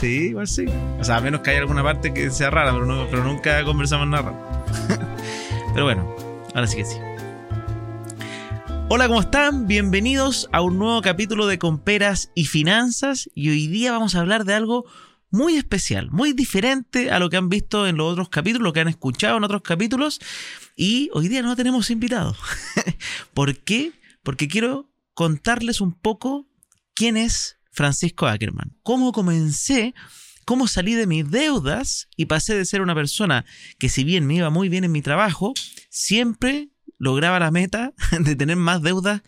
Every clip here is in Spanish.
Sí, igual sí. O sea, a menos que haya alguna parte que sea rara, pero, nunca conversamos nada raro. pero bueno, ahora sí que sí. Hola, ¿cómo están? Bienvenidos a un nuevo capítulo de Comperas y Finanzas. Y hoy día vamos a hablar de algo muy especial, muy diferente a lo que han visto en los otros capítulos, lo que han escuchado en otros capítulos. Y hoy día no tenemos invitados. ¿Por qué? Porque quiero contarles un poco quién es Francisco Ackerman. Cómo comencé, cómo salí de mis deudas y pasé de ser una persona que si bien me iba muy bien en mi trabajo, siempre lograba la meta de tener más deudas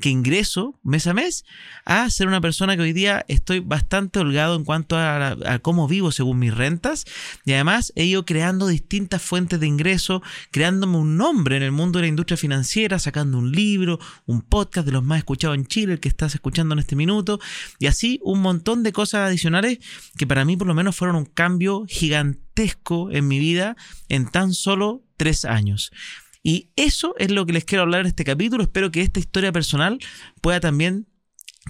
que ingreso mes a mes a ser una persona que hoy día estoy bastante holgado en cuanto a, cómo vivo según mis rentas y además he ido creando distintas fuentes de ingreso, creándome un nombre en el mundo de la industria financiera, sacando un libro, un podcast de los más escuchados en Chile, el que estás escuchando en este minuto y así un montón de cosas adicionales que para mí por lo menos fueron un cambio gigantesco en mi vida en tan solo tres años. Y eso es lo que les quiero hablar en este capítulo. Espero que esta historia personal pueda también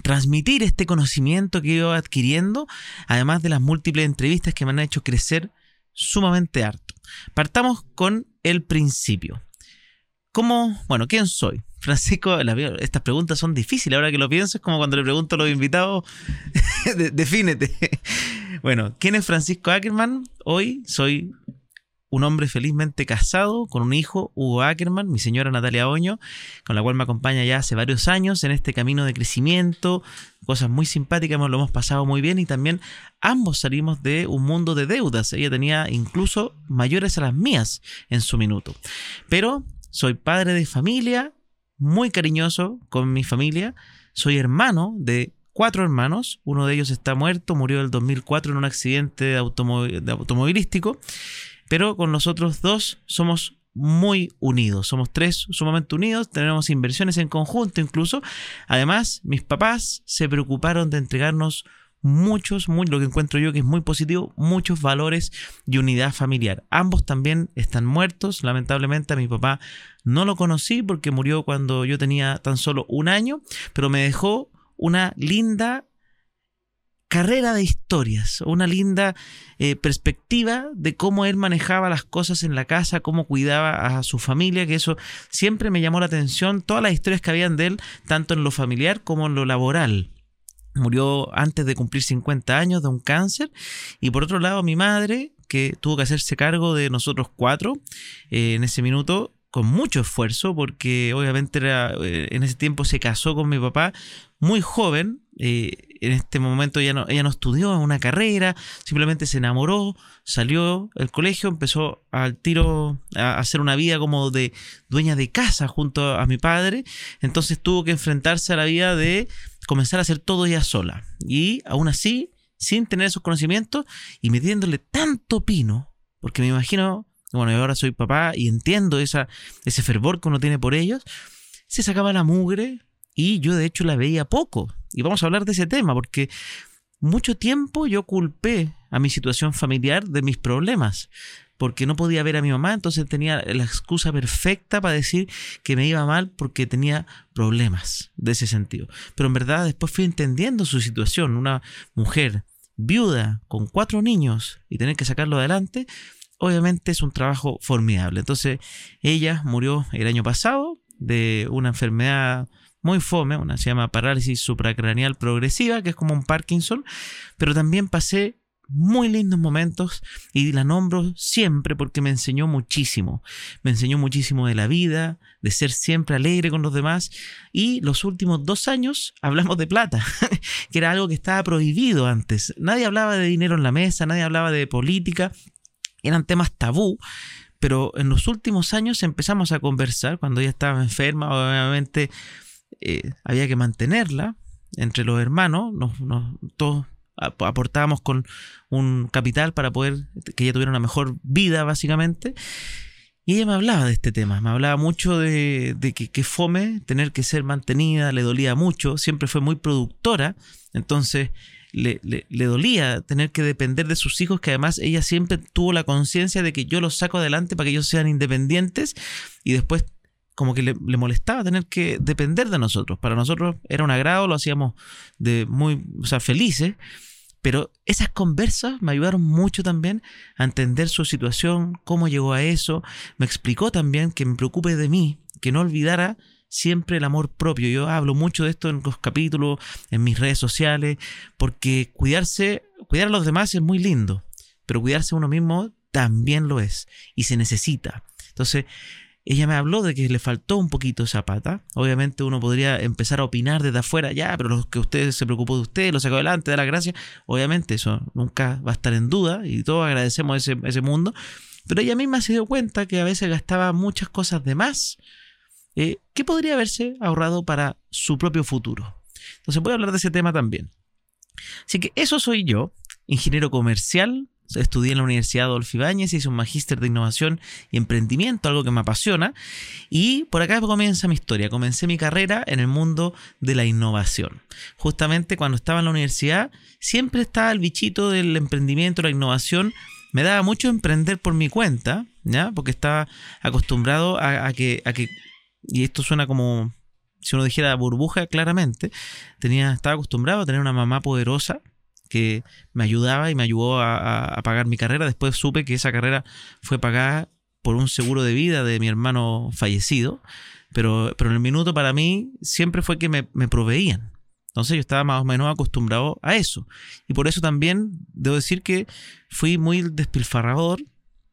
transmitir este conocimiento que he ido adquiriendo, además de las múltiples entrevistas que me han hecho crecer sumamente harto. Partamos con el principio. ¿Cómo, bueno, quién soy? Francisco, estas preguntas son difíciles, ahora que lo pienso, es como cuando le pregunto a los invitados, defínete. Bueno, ¿quién es Francisco Ackerman? Hoy soy un hombre felizmente casado con un hijo, Hugo Ackerman, mi señora Natalia Oño, con la cual me acompaña ya hace varios años en este camino de crecimiento, cosas muy simpáticas, lo hemos pasado muy bien y también ambos salimos de un mundo de deudas. Ella tenía incluso mayores a las mías en su minuto. Pero soy padre de familia, muy cariñoso con mi familia, soy hermano de cuatro hermanos, uno de ellos está muerto, murió en el 2004 en un accidente automovilístico pero con nosotros dos somos muy unidos. Somos tres sumamente unidos, tenemos inversiones en conjunto incluso. Además, mis papás se preocuparon de entregarnos muchos, muy, lo que encuentro yo que es muy positivo, muchos valores y unidad familiar. Ambos también están muertos. Lamentablemente a mi papá no lo conocí porque murió cuando yo tenía tan solo un año, pero me dejó una linda carrera de historias, una linda eh, perspectiva de cómo él manejaba las cosas en la casa, cómo cuidaba a su familia, que eso siempre me llamó la atención, todas las historias que habían de él, tanto en lo familiar como en lo laboral. Murió antes de cumplir 50 años de un cáncer. Y por otro lado, mi madre, que tuvo que hacerse cargo de nosotros cuatro eh, en ese minuto, con mucho esfuerzo, porque obviamente era, eh, en ese tiempo se casó con mi papá muy joven, en este momento ella no, ella no estudió una carrera, simplemente se enamoró, salió del colegio, empezó al tiro a hacer una vida como de dueña de casa junto a mi padre, entonces tuvo que enfrentarse a la vida de comenzar a hacer todo ella sola. Y aún así, sin tener esos conocimientos y metiéndole tanto pino, porque me imagino, bueno, yo ahora soy papá y entiendo esa, ese fervor que uno tiene por ellos, se sacaba la mugre, y yo de hecho la veía poco. Y vamos a hablar de ese tema porque mucho tiempo yo culpé a mi situación familiar de mis problemas. Porque no podía ver a mi mamá, entonces tenía la excusa perfecta para decir que me iba mal porque tenía problemas de ese sentido. Pero en verdad después fui entendiendo su situación. Una mujer viuda con cuatro niños y tener que sacarlo adelante, obviamente es un trabajo formidable. Entonces ella murió el año pasado de una enfermedad muy fome, una se llama parálisis supracraneal progresiva, que es como un Parkinson, pero también pasé muy lindos momentos y la nombro siempre porque me enseñó muchísimo. Me enseñó muchísimo de la vida, de ser siempre alegre con los demás y los últimos dos años hablamos de plata, que era algo que estaba prohibido antes. Nadie hablaba de dinero en la mesa, nadie hablaba de política, eran temas tabú. Pero en los últimos años empezamos a conversar, cuando ella estaba enferma, obviamente eh, había que mantenerla entre los hermanos, todos aportábamos con un capital para poder que ella tuviera una mejor vida, básicamente. Y ella me hablaba de este tema, me hablaba mucho de, que, fome tener que ser mantenida, le dolía mucho, siempre fue muy productora, entonces le, le, dolía tener que depender de sus hijos, que además ella siempre tuvo la conciencia de que yo los saco adelante para que ellos sean independientes y después como que le, molestaba tener que depender de nosotros. Para nosotros era un agrado, lo hacíamos de muy, o sea, felices, Pero esas conversas me ayudaron mucho también a entender su situación, cómo llegó a eso. Me explicó también que me preocupe de mí, que no olvidara siempre el amor propio. Yo hablo mucho de esto en los capítulos, en mis redes sociales, porque cuidarse, cuidar a los demás es muy lindo, pero cuidarse a uno mismo también lo es y se necesita. Entonces, ella me habló de que le faltó un poquito esa pata. Obviamente uno podría empezar a opinar desde afuera, ya, pero lo que usted se preocupó de usted, lo sacó adelante, da la gracia. Obviamente eso nunca va a estar en duda y todos agradecemos ese, ese mundo. Pero ella misma se dio cuenta que a veces gastaba muchas cosas de más eh, que podría haberse ahorrado para su propio futuro. Entonces voy a hablar de ese tema también. Así que eso soy yo, ingeniero comercial, Estudié en la Universidad Adolfo Ibáñez, hice un magíster de innovación y emprendimiento, algo que me apasiona. Y por acá comienza mi historia. Comencé mi carrera en el mundo de la innovación. Justamente cuando estaba en la universidad, siempre estaba el bichito del emprendimiento, la innovación. Me daba mucho emprender por mi cuenta, ¿ya? Porque estaba acostumbrado a, que, a que, y esto suena como si uno dijera burbuja claramente, tenía, estaba acostumbrado a tener una mamá poderosa que me ayudaba y me ayudó a, pagar mi carrera. Después supe que esa carrera fue pagada por un seguro de vida de mi hermano fallecido, pero, pero en el minuto para mí siempre fue que me, proveían. Entonces yo estaba más o menos acostumbrado a eso. Y por eso también debo decir que fui muy despilfarrador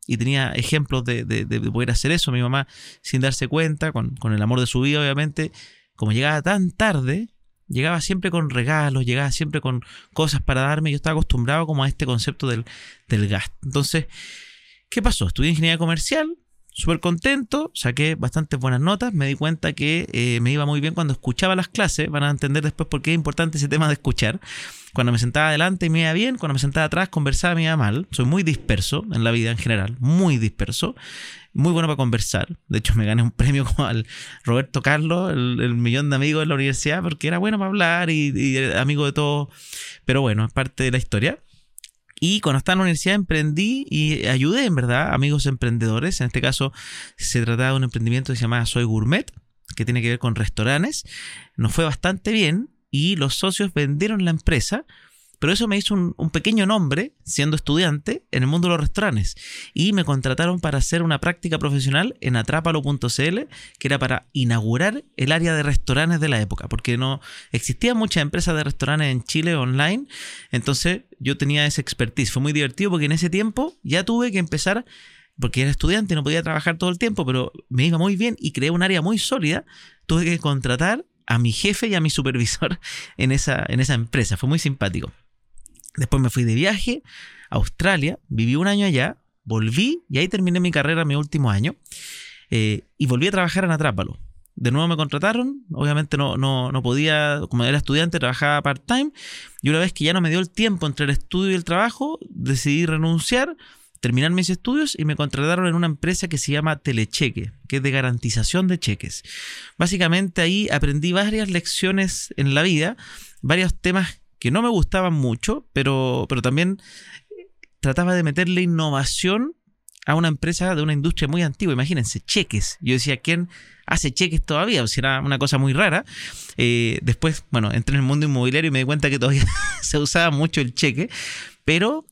y tenía ejemplos de, poder hacer eso. Mi mamá, sin darse cuenta, con, con el amor de su vida, obviamente, como llegaba tan tarde, llegaba siempre con regalos, llegaba siempre con cosas para darme. Yo estaba acostumbrado como a este concepto del, del gasto. Entonces, ¿qué pasó? Estudié ingeniería comercial, súper contento, saqué bastantes buenas notas, me di cuenta que eh, me iba muy bien cuando escuchaba las clases, van a entender después por qué es importante ese tema de escuchar. Cuando me sentaba adelante me iba bien, cuando me sentaba atrás conversaba me iba mal, soy muy disperso en la vida en general, muy disperso, muy bueno para conversar, de hecho me gané un premio como al Roberto Carlos, el, millón de amigos de la universidad, porque era bueno para hablar y, y amigo de todos, pero bueno, es parte de la historia. Y cuando estaba en la universidad emprendí y ayudé, en verdad, amigos emprendedores. En este caso se trataba de un emprendimiento que se llamaba Soy Gourmet, que tiene que ver con restaurantes. Nos fue bastante bien y los socios vendieron la empresa pero eso me hizo un, pequeño nombre, siendo estudiante, en el mundo de los restaurantes. Y me contrataron para hacer una práctica profesional en atrápalo.cl, que era para inaugurar el área de restaurantes de la época, porque no existían muchas empresas de restaurantes en Chile online. Entonces yo tenía esa expertise. Fue muy divertido porque en ese tiempo ya tuve que empezar porque era estudiante no podía trabajar todo el tiempo, pero me iba muy bien y creé un área muy sólida. Tuve que contratar a mi jefe y a mi supervisor en esa, en esa empresa. Fue muy simpático. Después me fui de viaje a Australia, viví un año allá, volví y ahí terminé mi carrera mi último año. Eh, y volví a trabajar en Atrápalo. De nuevo me contrataron, obviamente no, no, no podía, como era estudiante, trabajaba part-time. Y una vez que ya no me dio el tiempo entre el estudio y el trabajo, decidí renunciar, terminar mis estudios y me contrataron en una empresa que se llama Telecheque, que es de garantización de cheques. Básicamente ahí aprendí varias lecciones en la vida, varios temas que no me gustaban mucho, pero, pero también trataba de meterle innovación a una empresa de una industria muy antigua. Imagínense, cheques. Yo decía, ¿quién hace cheques todavía? O sea, era una cosa muy rara. Eh, después, bueno, entré en el mundo inmobiliario y me di cuenta que todavía se usaba mucho el cheque. Pero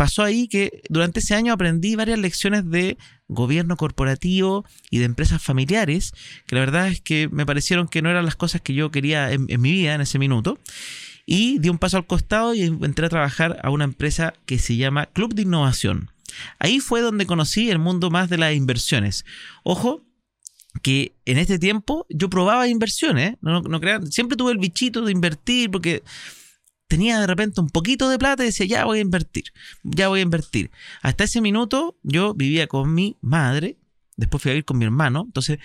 pasó ahí que durante ese año aprendí varias lecciones de gobierno corporativo y de empresas familiares, que la verdad es que me parecieron que no eran las cosas que yo quería en, mi vida en ese minuto y di un paso al costado y entré a trabajar a una empresa que se llama Club de Innovación. Ahí fue donde conocí el mundo más de las inversiones. Ojo, que en este tiempo yo probaba inversiones, no, crean, siempre tuve el bichito de invertir porque tenía de repente un poquito de plata y decía, ya voy a invertir, ya voy a invertir. Hasta ese minuto yo vivía con mi madre, después fui a vivir con mi hermano, entonces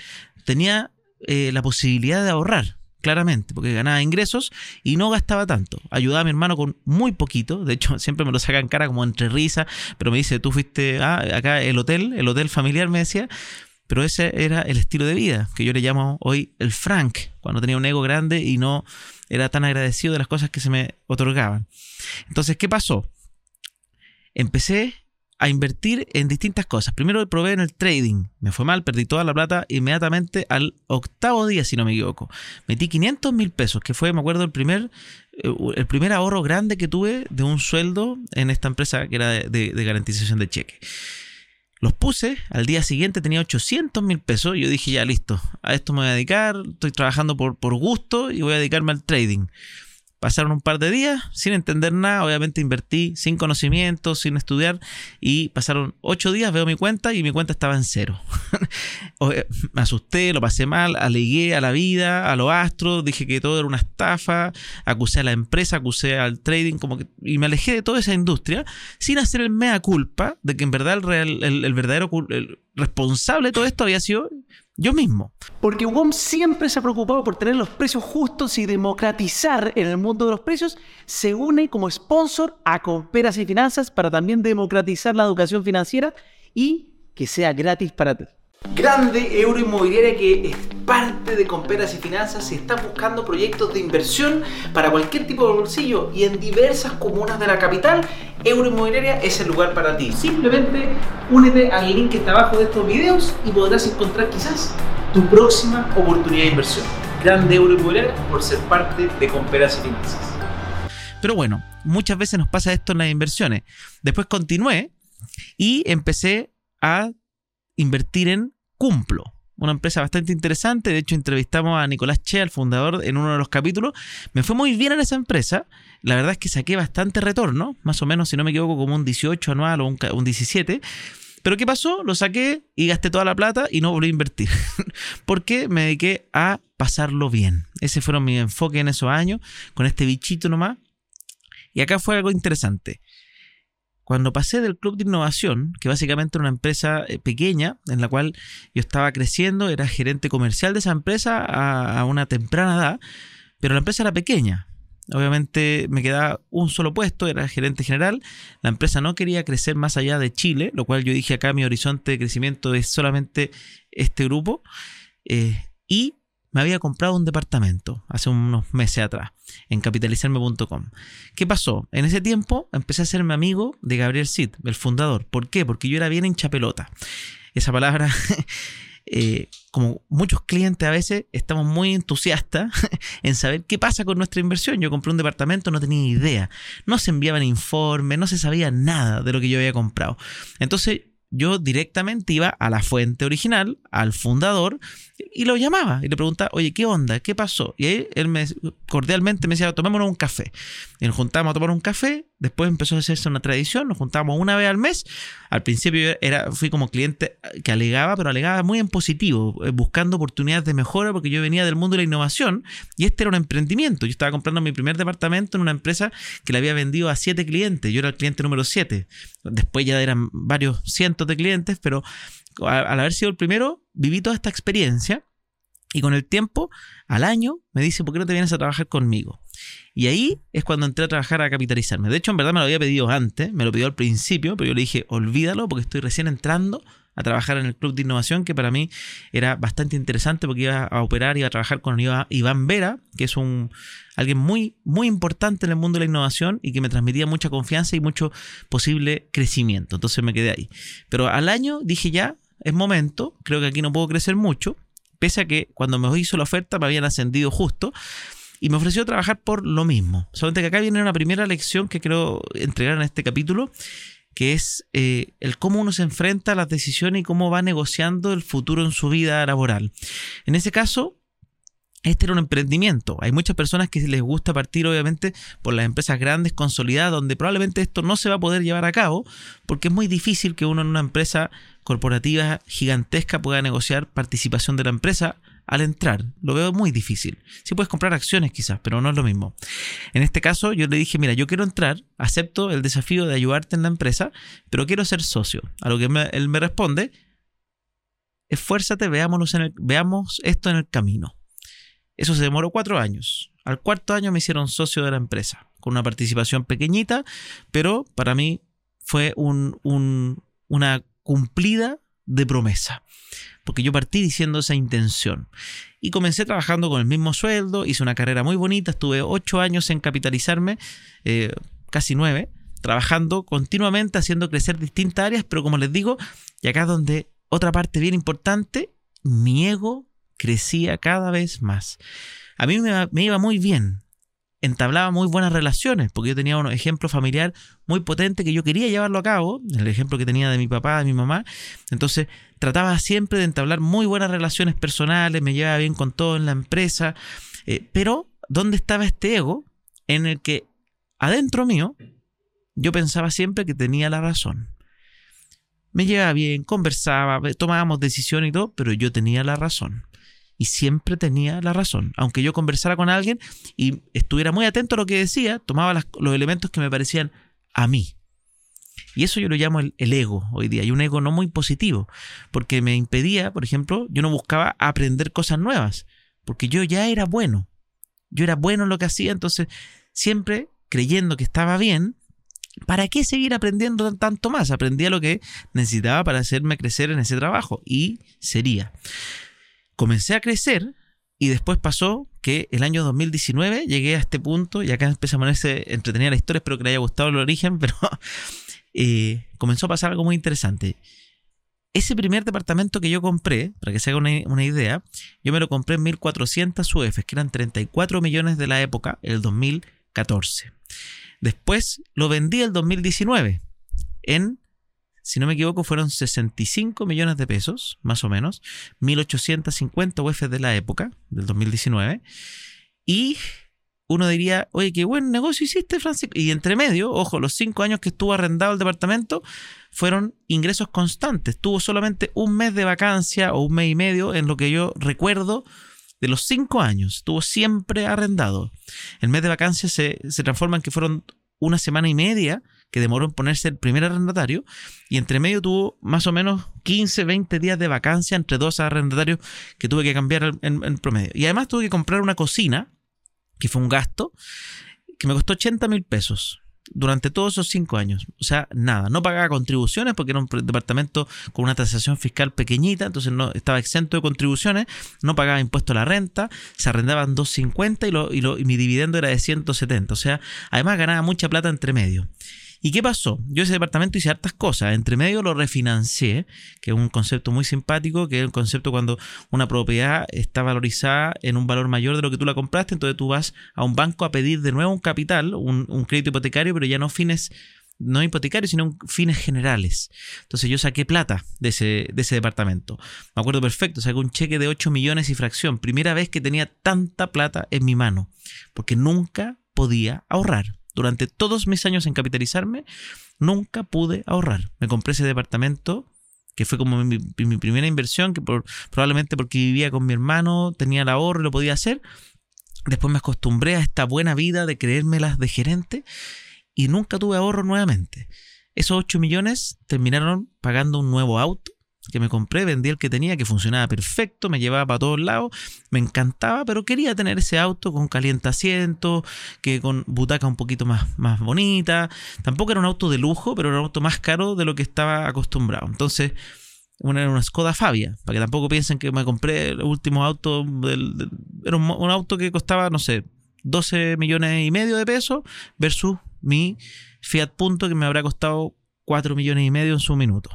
tenía eh, la posibilidad de ahorrar claramente, porque ganaba ingresos y no gastaba tanto. Ayudaba a mi hermano con muy poquito, de hecho siempre me lo saca en cara como entre risa, pero me dice, tú fuiste ah, acá el hotel, el hotel familiar me decía, pero ese era el estilo de vida, que yo le llamo hoy el Frank, cuando tenía un ego grande y no era tan agradecido de las cosas que se me otorgaban. Entonces, ¿qué pasó? Empecé a invertir en distintas cosas. Primero probé en el trading, me fue mal, perdí toda la plata inmediatamente al octavo día, si no me equivoco. Metí 500 mil pesos, que fue, me acuerdo, el primer, eh, el primer ahorro grande que tuve de un sueldo en esta empresa que era de, de garantización de cheque. Los puse, al día siguiente tenía 800 mil pesos y yo dije, ya listo, a esto me voy a dedicar, estoy trabajando por, por gusto y voy a dedicarme al trading. Pasaron un par de días sin entender nada, obviamente invertí sin conocimiento, sin estudiar y pasaron ocho días, veo mi cuenta y mi cuenta estaba en cero. me asusté, lo pasé mal, alegué a la vida, a los astros, dije que todo era una estafa, acusé a la empresa, acusé al trading, como que, y me alejé de toda esa industria sin hacer el mea culpa de que en verdad el, real, el, verdadero responsable de todo esto había sido yo mismo. Porque WOM siempre se ha preocupado por tener los precios justos y democratizar en el mundo de los precios. Se une como sponsor a Comperas y Finanzas para también democratizar la educación financiera y que sea gratis para ti. Grande Euro Inmobiliaria que es parte de Comperas y Finanzas y está buscando proyectos de inversión para cualquier tipo de bolsillo y en diversas comunas de la capital, Euro Inmobiliaria es el lugar para ti. Simplemente únete al link que está abajo de estos videos y podrás encontrar quizás tu próxima oportunidad de inversión. Grande Euro Inmobiliaria por ser parte de Comperas y Finanzas. Pero bueno, muchas veces nos pasa esto en las inversiones. Después continué y empecé a invertir en Cumplo, una empresa bastante interesante. De hecho, entrevistamos a Nicolás Che, el fundador, en uno de los capítulos. Me fue muy bien en esa empresa. La verdad es que saqué bastante retorno, más o menos, si no me equivoco, como un 18 anual o un, 17. Pero ¿qué pasó? Lo saqué y gasté toda la plata y no volví a invertir. Porque me dediqué a pasarlo bien. Ese fueron mi enfoque en esos años, con este bichito nomás. Y acá fue algo interesante. Cuando pasé del club de innovación, que básicamente era una empresa eh, pequeña en la cual yo estaba creciendo, era gerente comercial de esa empresa a, una temprana edad, pero la empresa era pequeña. Obviamente me quedaba un solo puesto, era gerente general. La empresa no quería crecer más allá de Chile, lo cual yo dije acá mi horizonte de crecimiento es solamente este grupo. Eh, y me había comprado un departamento hace unos meses atrás en capitalizarme.com. ¿Qué pasó? En ese tiempo empecé a mi amigo de Gabriel Sid, el fundador. ¿Por qué? Porque yo era bien hincha pelota. Esa palabra, eh, como muchos clientes a veces, estamos muy entusiastas en saber qué pasa con nuestra inversión. Yo compré un departamento, no tenía idea. No se enviaban informes, no se sabía nada de lo que yo había comprado. Entonces yo directamente iba a la fuente original, al fundador, y lo llamaba y le preguntaba, oye, ¿qué onda? ¿Qué pasó? Y ahí él me, cordialmente me decía, tomémonos un café. Y nos juntábamos a tomar un café, después empezó a hacerse una tradición, nos juntábamos una vez al mes. Al principio era, fui como cliente que alegaba, pero alegaba muy en positivo, eh, buscando oportunidades de mejora, porque yo venía del mundo de la innovación y este era un emprendimiento. Yo estaba comprando mi primer departamento en una empresa que le había vendido a siete clientes, yo era el cliente número siete. Después ya eran varios cientos de clientes, pero al haber sido el primero, viví toda esta experiencia y con el tiempo, al año, me dice, ¿por qué no te vienes a trabajar conmigo? Y ahí es cuando entré a trabajar a capitalizarme. De hecho, en verdad me lo había pedido antes, me lo pidió al principio, pero yo le dije, olvídalo porque estoy recién entrando a trabajar en el Club de Innovación, que para mí era bastante interesante porque iba a operar, iba a trabajar con Iván Vera, que es un alguien muy, muy importante en el mundo de la innovación y que me transmitía mucha confianza y mucho posible crecimiento. Entonces me quedé ahí. Pero al año dije ya, es momento, creo que aquí no puedo crecer mucho, pese a que cuando me hizo la oferta me habían ascendido justo y me ofreció trabajar por lo mismo. Solamente que acá viene una primera lección que quiero entregar en este capítulo, que es eh, el cómo uno se enfrenta a las decisiones y cómo va negociando el futuro en su vida laboral. En ese caso, este era un emprendimiento. Hay muchas personas que les gusta partir, obviamente, por las empresas grandes, consolidadas, donde probablemente esto no se va a poder llevar a cabo, porque es muy difícil que uno en una empresa corporativa gigantesca pueda negociar participación de la empresa al entrar. Lo veo muy difícil. Sí puedes comprar acciones quizás, pero no es lo mismo. En este caso yo le dije, mira, yo quiero entrar, acepto el desafío de ayudarte en la empresa, pero quiero ser socio. A lo que él me responde, esfuérzate, veámonos en el, veamos esto en el camino. Eso se demoró cuatro años. Al cuarto año me hicieron socio de la empresa, con una participación pequeñita, pero para mí fue una cumplida de promesa. Porque yo partí diciendo esa intención. Y comencé trabajando con el mismo sueldo, hice una carrera muy bonita, estuve ocho años en capitalizarme, eh, casi nueve, trabajando continuamente, haciendo crecer distintas áreas, pero como les digo, y acá es donde otra parte bien importante, mi ego crecía cada vez más. A mí me, iba muy bien, entablaba muy buenas relaciones, porque yo tenía un ejemplo familiar muy potente que yo quería llevarlo a cabo, el ejemplo que tenía de mi papá, de mi mamá. Entonces trataba siempre de entablar muy buenas relaciones personales, me llevaba bien con todo en la empresa, eh, pero ¿dónde estaba este ego en el que adentro mío yo pensaba siempre que tenía la razón? Me llevaba bien, conversaba, tomábamos decisiones y todo, pero yo tenía la razón y siempre tenía la razón. Aunque yo conversara con alguien y estuviera muy atento a lo que decía, tomaba los elementos que me parecían a mí. Y eso yo lo llamo el, ego hoy día, y un ego no muy positivo, porque me impedía, por ejemplo, yo no buscaba aprender cosas nuevas, porque yo ya era bueno, yo era bueno en lo que hacía, entonces siempre creyendo que estaba bien, ¿para qué seguir aprendiendo tanto más? Aprendía lo que necesitaba para hacerme crecer en ese trabajo, y sería comencé a crecer y después pasó que el año 2019 llegué a este punto y acá empecé a ponerse entretenida la historia, espero que le haya gustado el origen, pero eh, comenzó a pasar algo muy interesante. Ese primer departamento que yo compré, para que se haga una, idea, yo me lo compré en 1400 UF, que eran 34 millones de la época, el 2014. Después lo vendí el 2019 en si no me equivoco, fueron 65 millones de pesos, más o menos, 1850 UF de la época, del 2019. Y uno diría, oye, qué buen negocio hiciste, Francisco. Y entre medio, ojo, los cinco años que estuvo arrendado el departamento fueron ingresos constantes. Tuvo solamente un mes de vacancia o un mes y medio en lo que yo recuerdo de los cinco años. Estuvo siempre arrendado. El mes de vacancia se, se transforma en que fueron una semana y media que demoró en ponerse el primer arrendatario y entre medio tuvo más o menos 15, 20 días de vacancia entre dos arrendatarios que tuve que cambiar en, promedio. Y además tuve que comprar una cocina, que fue un gasto, que me costó 80 mil pesos durante todos esos cinco años. O sea, nada, no pagaba contribuciones porque era un departamento con una tasación fiscal pequeñita, entonces no estaba exento de contribuciones, no pagaba impuesto a la renta, se arrendaban 250 y, lo, y, lo, y mi dividendo era de 170. O sea, además ganaba mucha plata entre medio. ¿Y qué pasó? Yo ese departamento hice hartas cosas. Entre medio lo refinancié, que es un concepto muy simpático, que es el concepto cuando una propiedad está valorizada en un valor mayor de lo que tú la compraste, entonces tú vas a un banco a pedir de nuevo un capital, un, crédito hipotecario, pero ya no fines no hipotecarios, sino fines generales. Entonces yo saqué plata de ese, de ese departamento. Me acuerdo perfecto, saqué un cheque de 8 millones y fracción. Primera vez que tenía tanta plata en mi mano, porque nunca podía ahorrar durante todos mis años en capitalizarme, nunca pude ahorrar. Me compré ese departamento que fue como mi, primera inversión, que probablemente porque vivía con mi hermano, tenía el ahorro lo podía hacer. Después me acostumbré a esta buena vida de creérmelas de gerente y nunca tuve ahorro nuevamente. Esos 8 millones terminaron pagando un nuevo auto que me compré, vendí el que tenía, que funcionaba perfecto, me llevaba para todos lados, me encantaba, pero quería tener ese auto con caliente asiento, que con butaca un poquito más, más bonita. Tampoco era un auto de lujo, pero era un auto más caro de lo que estaba acostumbrado. Entonces, una era una Skoda Fabia, para que tampoco piensen que me compré el último auto, del, era un, un auto que costaba, no sé, 12 millones y medio de pesos versus mi Fiat Punto que me habrá costado 4 millones y medio en su minuto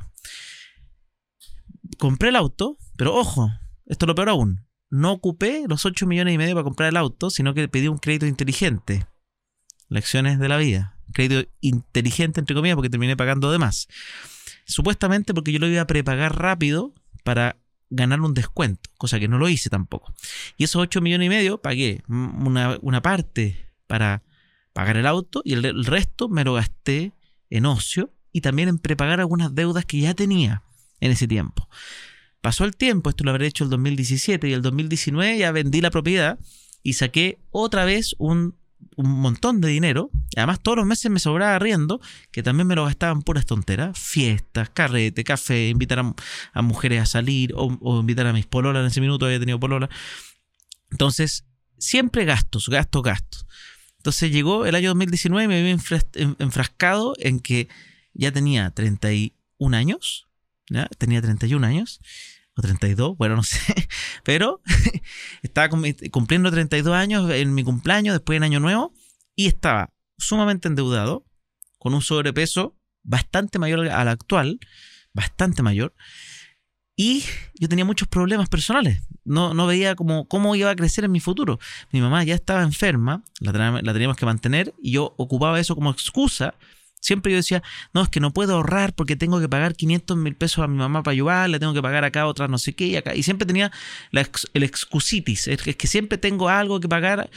compré el auto, pero ojo, esto es lo peor aún. No ocupé los 8 millones y medio para comprar el auto, sino que pedí un crédito inteligente. Lecciones de la vida. Crédito inteligente, entre comillas, porque terminé pagando de más. Supuestamente porque yo lo iba a prepagar rápido para ganar un descuento, cosa que no lo hice tampoco. Y esos 8 millones y medio pagué una, una parte para pagar el auto y el resto me lo gasté en ocio y también en prepagar algunas deudas que ya tenía en ese tiempo. Pasó el tiempo, esto lo habré hecho el 2017 y el 2019 ya vendí la propiedad y saqué otra vez un, montón de dinero. Además, todos los meses me sobraba riendo, que también me lo gastaban puras tonteras. Fiestas, carrete, café, invitar a, mujeres a salir o, invitar a mis pololas. En ese minuto había tenido polola. Entonces, siempre gastos, gastos, gastos. Entonces llegó el año 2019 y me vi enfrascado en que ya tenía 31 años Tenía 31 años, o 32, bueno, no sé, pero estaba cumpliendo 32 años en mi cumpleaños, después en Año Nuevo, y estaba sumamente endeudado, con un sobrepeso bastante mayor al actual, bastante mayor, y yo tenía muchos problemas personales. No, no veía cómo, cómo iba a crecer en mi futuro. Mi mamá ya estaba enferma, la, la teníamos que mantener, y yo ocupaba eso como excusa Siempre yo decía, no, es que no puedo ahorrar porque tengo que pagar 500 mil pesos a mi mamá para ayudarle, tengo que pagar acá otras no sé qué y acá. Y siempre tenía el excusitis, es que siempre tengo algo que pagar,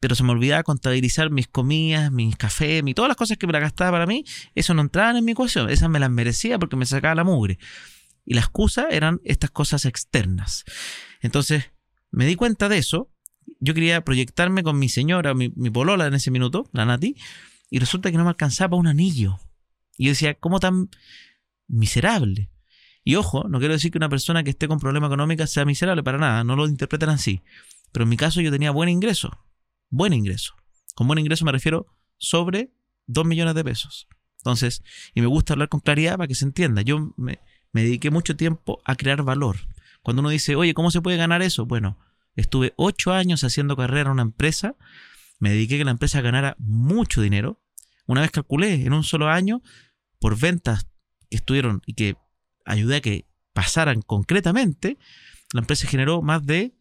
pero se me olvidaba contabilizar mis comidas, mis cafés, mi, todas las cosas que me la gastaba para mí, eso no entraban en mi ecuación, esas me las merecía porque me sacaba la mugre. Y la excusa eran estas cosas externas. Entonces, me di cuenta de eso. Yo quería proyectarme con mi señora, mi, mi polola en ese minuto, la Nati, y resulta que no me alcanzaba un anillo. Y yo decía, ¿cómo tan miserable? Y ojo, no quiero decir que una persona que esté con problemas económicos sea miserable para nada, no lo interpreten así. Pero en mi caso yo tenía buen ingreso, buen ingreso. Con buen ingreso me refiero sobre 2 millones de pesos. Entonces, y me gusta hablar con claridad para que se entienda. Yo me, me dediqué mucho tiempo a crear valor. Cuando uno dice, oye, ¿cómo se puede ganar eso? Bueno, estuve 8 años haciendo carrera en una empresa me dediqué a que la empresa ganara mucho dinero. Una vez calculé en un solo año, por ventas que estuvieron y que ayudé a que pasaran concretamente, la empresa generó más de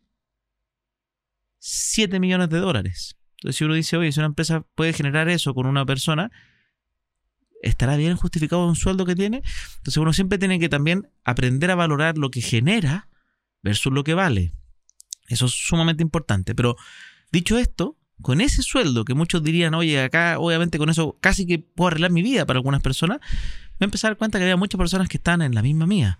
7 millones de dólares. Entonces, si uno dice, oye, si una empresa puede generar eso con una persona, ¿estará bien justificado un sueldo que tiene? Entonces, uno siempre tiene que también aprender a valorar lo que genera versus lo que vale. Eso es sumamente importante. Pero dicho esto, con ese sueldo que muchos dirían, oye, acá obviamente con eso casi que puedo arreglar mi vida para algunas personas, me empecé a dar cuenta que había muchas personas que están en la misma mía,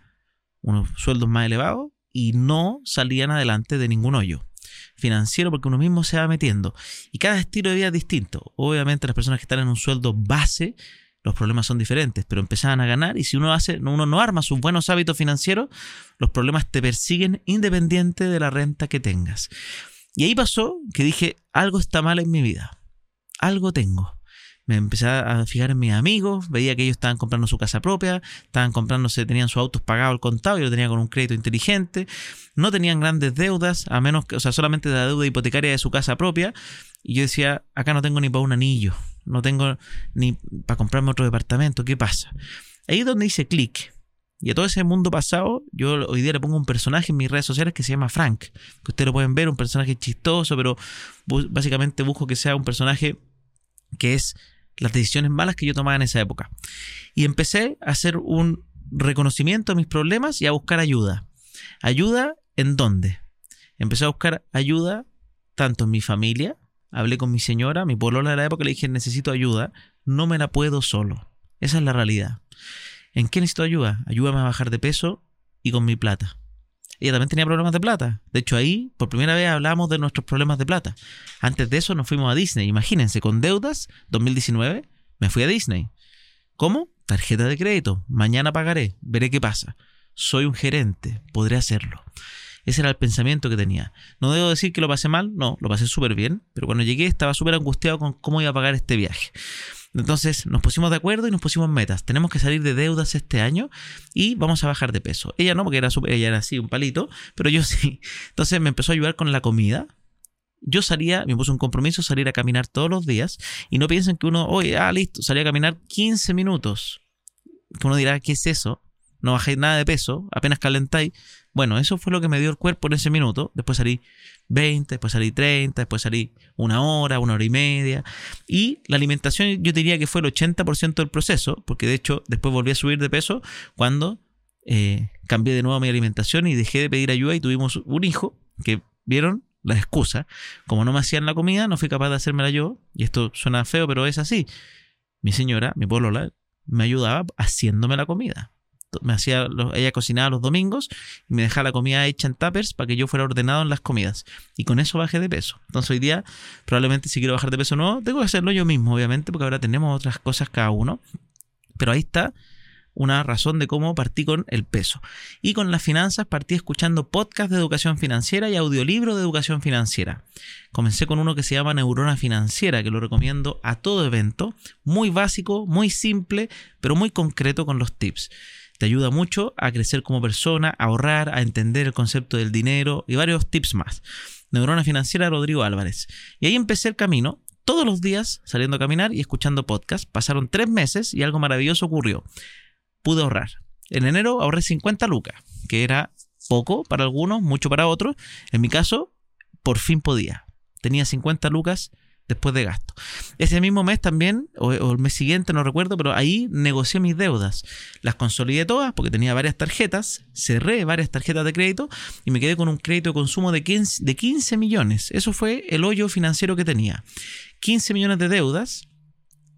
unos sueldos más elevados y no salían adelante de ningún hoyo financiero porque uno mismo se va metiendo. Y cada estilo de vida es distinto. Obviamente las personas que están en un sueldo base, los problemas son diferentes, pero empezaban a ganar y si uno hace, uno no arma sus buenos hábitos financieros, los problemas te persiguen independiente de la renta que tengas. Y ahí pasó que dije, algo está mal en mi vida. Algo tengo. Me empecé a fijar en mis amigos, veía que ellos estaban comprando su casa propia, estaban comprándose, tenían sus autos pagados al contado, yo lo tenía con un crédito inteligente, no tenían grandes deudas, a menos que, o sea, solamente la deuda hipotecaria de su casa propia. Y yo decía, acá no tengo ni para un anillo, no tengo ni para comprarme otro departamento, ¿qué pasa? Ahí es donde hice clic y a todo ese mundo pasado, yo hoy día le pongo un personaje en mis redes sociales que se llama Frank, que ustedes lo pueden ver, un personaje chistoso, pero básicamente busco que sea un personaje que es las decisiones malas que yo tomaba en esa época. Y empecé a hacer un reconocimiento de mis problemas y a buscar ayuda. ¿Ayuda en dónde? Empecé a buscar ayuda tanto en mi familia, hablé con mi señora, mi polola de la época, le dije necesito ayuda, no me la puedo solo. Esa es la realidad. ¿En qué necesito ayuda? Ayúdame a bajar de peso y con mi plata. Ella también tenía problemas de plata. De hecho, ahí por primera vez hablamos de nuestros problemas de plata. Antes de eso nos fuimos a Disney. Imagínense, con deudas, 2019, me fui a Disney. ¿Cómo? Tarjeta de crédito. Mañana pagaré. Veré qué pasa. Soy un gerente. Podré hacerlo. Ese era el pensamiento que tenía. No debo decir que lo pasé mal, no, lo pasé súper bien, pero cuando llegué estaba súper angustiado con cómo iba a pagar este viaje. Entonces nos pusimos de acuerdo y nos pusimos metas. Tenemos que salir de deudas este año y vamos a bajar de peso. Ella no, porque era ella era así, un palito, pero yo sí. Entonces me empezó a ayudar con la comida. Yo salía, me puse un compromiso, salir a caminar todos los días. Y no piensen que uno, oye, ah, listo, salí a caminar 15 minutos. Que uno dirá, ¿qué es eso? No bajé nada de peso, apenas calentáis. Bueno, eso fue lo que me dio el cuerpo en ese minuto. Después salí 20, después salí 30, después salí una hora, una hora y media. Y la alimentación yo diría que fue el 80% del proceso, porque de hecho después volví a subir de peso cuando eh, cambié de nuevo mi alimentación y dejé de pedir ayuda y tuvimos un hijo que vieron la excusa. Como no me hacían la comida, no fui capaz de hacérmela yo. Y esto suena feo, pero es así. Mi señora, mi polola, me ayudaba haciéndome la comida me hacía, ella cocinaba los domingos y me dejaba la comida hecha en tuppers para que yo fuera ordenado en las comidas. Y con eso bajé de peso. Entonces hoy día, probablemente si quiero bajar de peso no, tengo que hacerlo yo mismo, obviamente, porque ahora tenemos otras cosas cada uno. Pero ahí está una razón de cómo partí con el peso. Y con las finanzas partí escuchando podcast de educación financiera y audiolibro de educación financiera. Comencé con uno que se llama Neurona Financiera, que lo recomiendo a todo evento. Muy básico, muy simple, pero muy concreto con los tips. Te ayuda mucho a crecer como persona, a ahorrar, a entender el concepto del dinero y varios tips más. Neurona Financiera Rodrigo Álvarez. Y ahí empecé el camino. todos los días saliendo a caminar y escuchando podcast. Pasaron tres meses y algo maravilloso ocurrió. Pude ahorrar. En enero ahorré 50 lucas, que era poco para algunos, mucho para otros. En mi caso, por fin podía. Tenía 50 lucas después de gasto. Ese mismo mes también, o, el mes siguiente, no recuerdo, pero ahí negocié mis deudas. Las consolidé todas porque tenía varias tarjetas, cerré varias tarjetas de crédito y me quedé con un crédito de consumo de 15, de 15 millones. Eso fue el hoyo financiero que tenía. 15 millones de deudas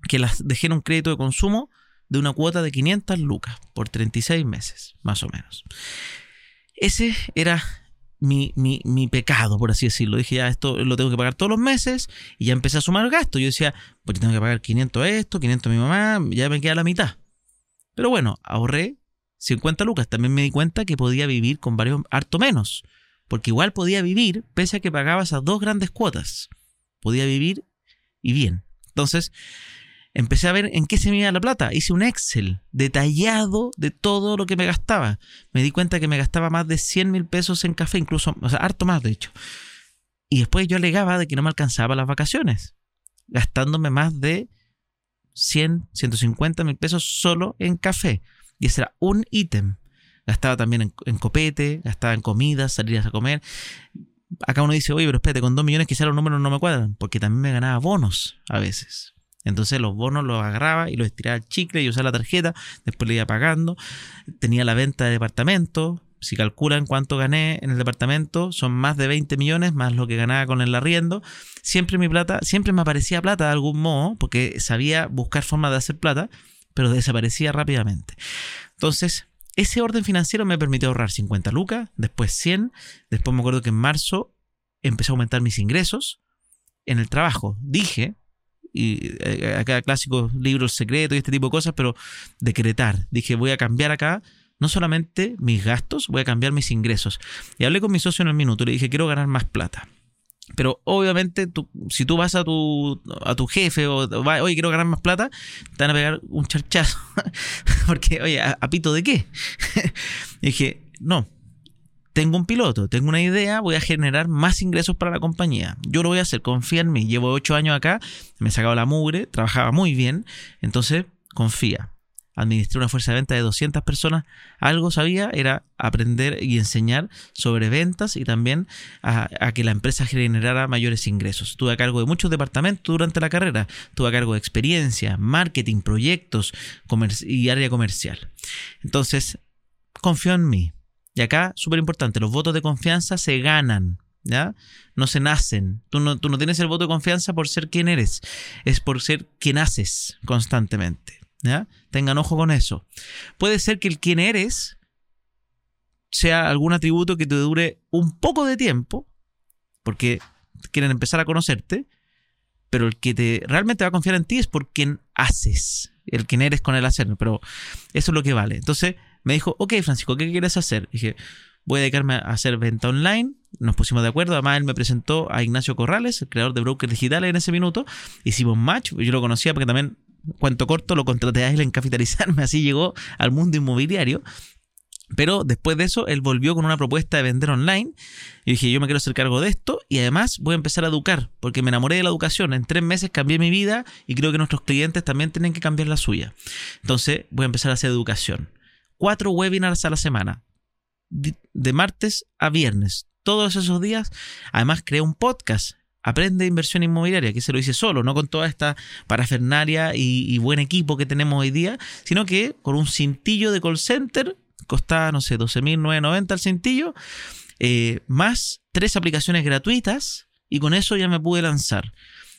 que las dejé en un crédito de consumo de una cuota de 500 lucas por 36 meses, más o menos. Ese era mi, mi, mi, pecado, por así decirlo. Dije, ya, esto lo tengo que pagar todos los meses y ya empecé a sumar gastos. Yo decía, pues yo tengo que pagar 500 a esto, 500 a mi mamá, ya me queda la mitad. Pero bueno, ahorré 50 lucas. También me di cuenta que podía vivir con varios, harto menos. Porque igual podía vivir pese a que pagaba esas dos grandes cuotas. Podía vivir y bien. Entonces, empecé a ver en qué se me iba la plata. Hice un Excel detallado de todo lo que me gastaba. Me di cuenta que me gastaba más de 100 mil pesos en café, incluso, o sea, harto más de hecho. Y después yo alegaba de que no me alcanzaba las vacaciones, gastándome más de 100, 150 mil pesos solo en café. Y ese era un ítem. Gastaba también en, copete, gastaba en comidas, salidas a comer. Acá uno dice, oye, pero espérate, con dos millones quizás los números no me cuadran, porque también me ganaba bonos a veces. Entonces los bonos los agarraba y los estiraba al chicle y usaba la tarjeta, después le iba pagando. Tenía la venta de departamento. Si calculan cuánto gané en el departamento, son más de 20 millones más lo que ganaba con el arriendo. Siempre mi plata, siempre me aparecía plata de algún modo, porque sabía buscar formas de hacer plata, pero desaparecía rápidamente. Entonces, ese orden financiero me permitió ahorrar 50 lucas, después 100, después me acuerdo que en marzo empecé a aumentar mis ingresos en el trabajo. Dije, y eh, acá clásicos libros secretos y este tipo de cosas, pero decretar. Dije, voy a cambiar acá no solamente mis gastos, voy a cambiar mis ingresos. Y hablé con mi socio en el minuto, le dije, quiero ganar más plata. Pero obviamente, tú, si tú vas a tu, a tu jefe o, oye, quiero ganar más plata, te van a pegar un charchazo. Porque, oye, ¿a, pito de qué? dije, no, tengo un piloto, tengo una idea, voy a generar más ingresos para la compañía. Yo lo voy a hacer, confía en mí. Llevo ocho años acá, me he sacado la mugre, trabajaba muy bien, entonces confía. Administré una fuerza de venta de 200 personas. Algo sabía era aprender y enseñar sobre ventas y también a, que la empresa generara mayores ingresos. Tuve a cargo de muchos departamentos durante la carrera. Tuve a cargo de experiencia, marketing, proyectos y área comercial. Entonces, confío en mí y acá, súper importante, los votos de confianza se ganan, ¿ya? No se nacen. Tú no, tú no tienes el voto de confianza por ser quien eres, es por ser quien haces constantemente, ¿ya? Tengan ojo con eso. Puede ser que el quien eres sea algún atributo que te dure un poco de tiempo, porque quieren empezar a conocerte, pero el que te realmente va a confiar en ti es por quien haces, el quien eres con el hacer, pero eso es lo que vale. Entonces, me dijo, ok Francisco, ¿qué quieres hacer? Dije, voy a dedicarme a hacer venta online. Nos pusimos de acuerdo. Además, él me presentó a Ignacio Corrales, el creador de Brokers Digitales en ese minuto. Hicimos match. Yo lo conocía porque también, cuento corto, lo contraté a él en capitalizarme. Así llegó al mundo inmobiliario. Pero después de eso, él volvió con una propuesta de vender online. Y dije, yo me quiero hacer cargo de esto. Y además voy a empezar a educar, porque me enamoré de la educación. En tres meses cambié mi vida y creo que nuestros clientes también tienen que cambiar la suya. Entonces voy a empezar a hacer educación cuatro webinars a la semana, de martes a viernes. Todos esos días, además creé un podcast Aprende inversión inmobiliaria, que se lo hice solo, no con toda esta parafernaria y, buen equipo que tenemos hoy día, sino que con un cintillo de call center, costaba, no sé, 12.990 el cintillo, eh, más tres aplicaciones gratuitas, y con eso ya me pude lanzar.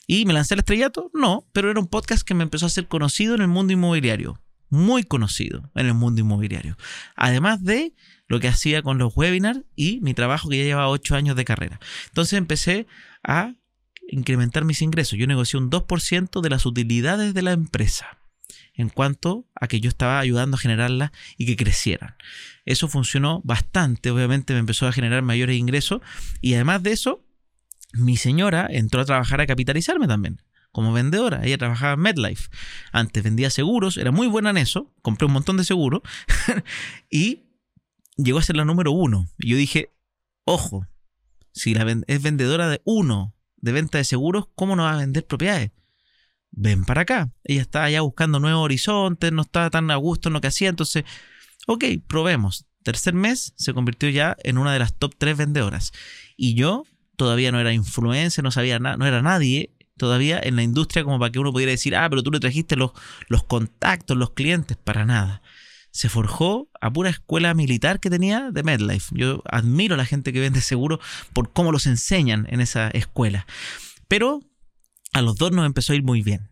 ¿Y me lancé al estrellato? No, pero era un podcast que me empezó a ser conocido en el mundo inmobiliario muy conocido en el mundo inmobiliario. Además de lo que hacía con los webinars y mi trabajo que ya llevaba ocho años de carrera. Entonces empecé a incrementar mis ingresos. Yo negocié un 2% de las utilidades de la empresa en cuanto a que yo estaba ayudando a generarlas y que crecieran. Eso funcionó bastante, obviamente me empezó a generar mayores ingresos y además de eso, mi señora entró a trabajar a capitalizarme también como vendedora. Ella trabajaba en MedLife. Antes vendía seguros, era muy buena en eso. Compré un montón de seguros y llegó a ser la número uno. Y yo dije, ojo, si la es vendedora de uno de venta de seguros, ¿cómo no va a vender propiedades? Ven para acá. Ella estaba ya buscando nuevos horizontes, no estaba tan a gusto en lo que hacía, entonces, ok, probemos. Tercer mes se convirtió ya en una de las top 3 vendedoras. Y yo todavía no era influencer, no sabía nada, no era nadie todavía en la industria como para que uno pudiera decir, ah, pero tú le trajiste los, los contactos, los clientes, para nada se forjó a pura escuela militar que tenía de MedLife. Yo admiro a la gente que vende seguro por cómo los enseñan en esa escuela. Pero a los dos nos empezó a ir muy bien.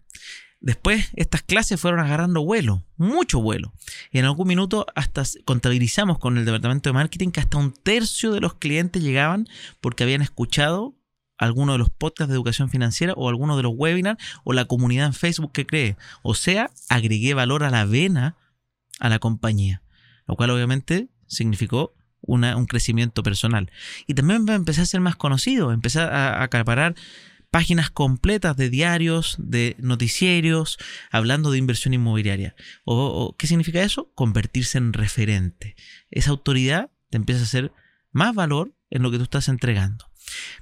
Después estas clases fueron agarrando vuelo, mucho vuelo. Y en algún minuto hasta contabilizamos con el departamento de marketing que hasta un tercio de los clientes llegaban porque habían escuchado alguno de los podcasts de educación financiera o alguno de los webinars o la comunidad en Facebook que cree. O sea, agregué valor a la vena a la compañía, lo cual obviamente significó un crecimiento personal. Y también empecé a ser más conocido, empecé a acaparar páginas completas de diarios, de noticierios, hablando de inversión inmobiliaria. O, ¿Qué significa eso? Convertirse en referente. Esa autoridad te empieza a hacer más valor en lo que tú estás entregando.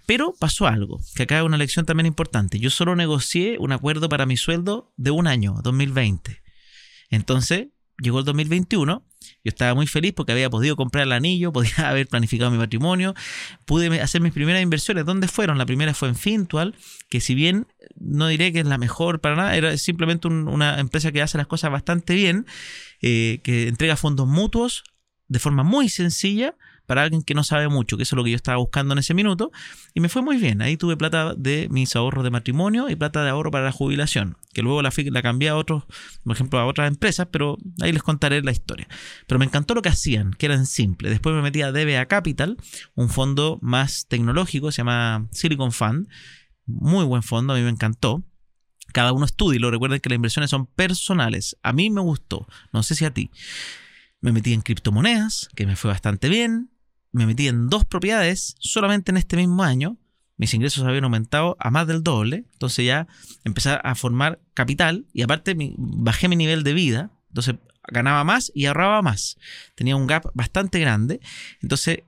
Pero pasó algo, que acá hay una lección también importante. Yo solo negocié un acuerdo para mi sueldo de un año, 2020. Entonces, llegó el 2021, yo estaba muy feliz porque había podido comprar el anillo, podía haber planificado mi matrimonio, pude hacer mis primeras inversiones. ¿Dónde fueron? La primera fue en Fintual, que si bien no diré que es la mejor para nada, era simplemente una empresa que hace las cosas bastante bien, eh, que entrega fondos mutuos de forma muy sencilla para alguien que no sabe mucho, que eso es lo que yo estaba buscando en ese minuto, y me fue muy bien. Ahí tuve plata de mis ahorros de matrimonio y plata de ahorro para la jubilación, que luego la, la cambié a otros, por ejemplo, a otras empresas, pero ahí les contaré la historia. Pero me encantó lo que hacían, que eran simples. Después me metí a DBA Capital, un fondo más tecnológico, se llama Silicon Fund, muy buen fondo, a mí me encantó cada uno estudia y lo recuerden que las inversiones son personales. A mí me gustó, no sé si a ti. Me metí en criptomonedas, que me fue bastante bien me metí en dos propiedades solamente en este mismo año. Mis ingresos habían aumentado a más del doble. Entonces ya empecé a formar capital y aparte bajé mi nivel de vida. Entonces ganaba más y ahorraba más. Tenía un gap bastante grande. Entonces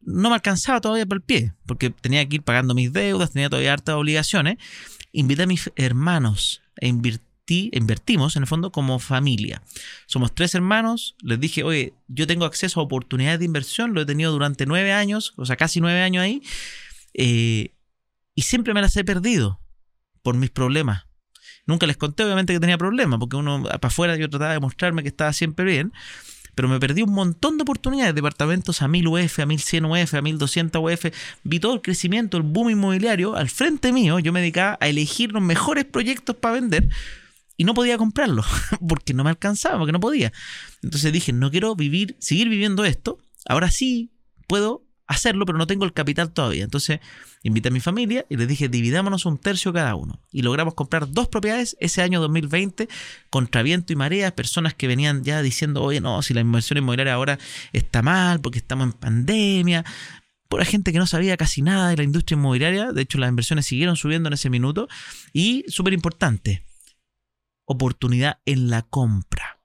no me alcanzaba todavía por el pie porque tenía que ir pagando mis deudas, tenía todavía hartas obligaciones. Invité a mis hermanos a invertir invertimos en el fondo como familia. Somos tres hermanos, les dije, oye, yo tengo acceso a oportunidades de inversión, lo he tenido durante nueve años, o sea, casi nueve años ahí, eh, y siempre me las he perdido por mis problemas. Nunca les conté, obviamente, que tenía problemas, porque uno para afuera yo trataba de mostrarme que estaba siempre bien, pero me perdí un montón de oportunidades, departamentos a 1000 UF, a 1100 UF, a 1200 UF, vi todo el crecimiento, el boom inmobiliario al frente mío, yo me dedicaba a elegir los mejores proyectos para vender, y no podía comprarlo porque no me alcanzaba, porque no podía. Entonces dije, no quiero vivir, seguir viviendo esto. Ahora sí puedo hacerlo, pero no tengo el capital todavía. Entonces invité a mi familia y les dije, dividámonos un tercio cada uno. Y logramos comprar dos propiedades ese año 2020 contra viento y marea. Personas que venían ya diciendo, oye, no, si la inversión inmobiliaria ahora está mal porque estamos en pandemia. Por gente que no sabía casi nada de la industria inmobiliaria. De hecho, las inversiones siguieron subiendo en ese minuto. Y súper importante, oportunidad en la compra.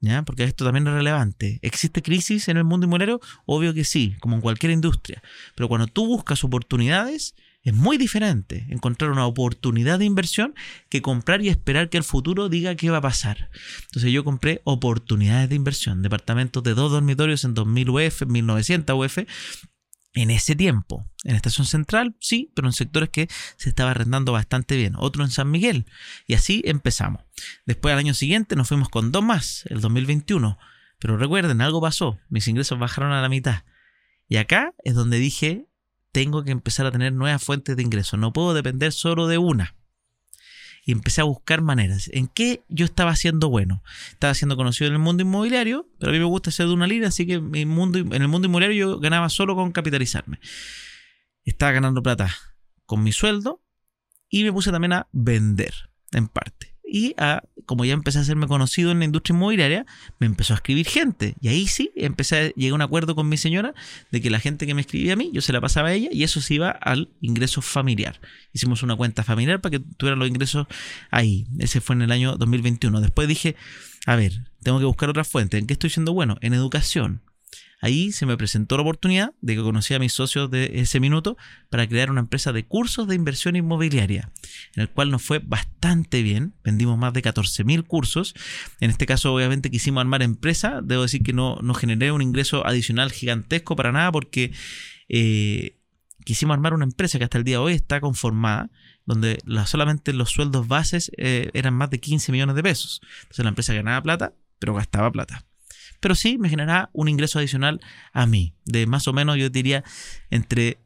¿Ya? Porque esto también es relevante. ¿Existe crisis en el mundo inmobiliario? Obvio que sí, como en cualquier industria. Pero cuando tú buscas oportunidades, es muy diferente encontrar una oportunidad de inversión que comprar y esperar que el futuro diga qué va a pasar. Entonces yo compré oportunidades de inversión, departamentos de dos dormitorios en 2000 UF, 1900 UF, en ese tiempo. En Estación Central, sí, pero en sectores que se estaba arrendando bastante bien. Otro en San Miguel. Y así empezamos. Después al año siguiente nos fuimos con dos más, el 2021. Pero recuerden, algo pasó. Mis ingresos bajaron a la mitad. Y acá es donde dije, tengo que empezar a tener nuevas fuentes de ingresos. No puedo depender solo de una y empecé a buscar maneras. ¿En qué yo estaba haciendo bueno? Estaba siendo conocido en el mundo inmobiliario, pero a mí me gusta ser de una línea, así que mi mundo, en el mundo inmobiliario yo ganaba solo con capitalizarme. Estaba ganando plata con mi sueldo y me puse también a vender en parte y a, como ya empecé a hacerme conocido en la industria inmobiliaria, me empezó a escribir gente. Y ahí sí, empecé a llegar a un acuerdo con mi señora de que la gente que me escribía a mí, yo se la pasaba a ella y eso se iba al ingreso familiar. Hicimos una cuenta familiar para que tuviera los ingresos ahí. Ese fue en el año 2021. Después dije, a ver, tengo que buscar otra fuente. ¿En qué estoy siendo bueno? En educación. Ahí se me presentó la oportunidad de que conocí a mis socios de ese minuto para crear una empresa de cursos de inversión inmobiliaria, en el cual nos fue bastante bien. Vendimos más de 14.000 cursos. En este caso, obviamente, quisimos armar empresa. Debo decir que no, generé un ingreso adicional gigantesco para nada porque... Eh, quisimos armar una empresa que hasta el día de hoy está conformada, donde solamente los sueldos bases eh, eran más de 15 millones de pesos. Entonces la empresa ganaba plata, pero gastaba plata pero sí me generará un ingreso adicional a mí, de más o menos yo diría entre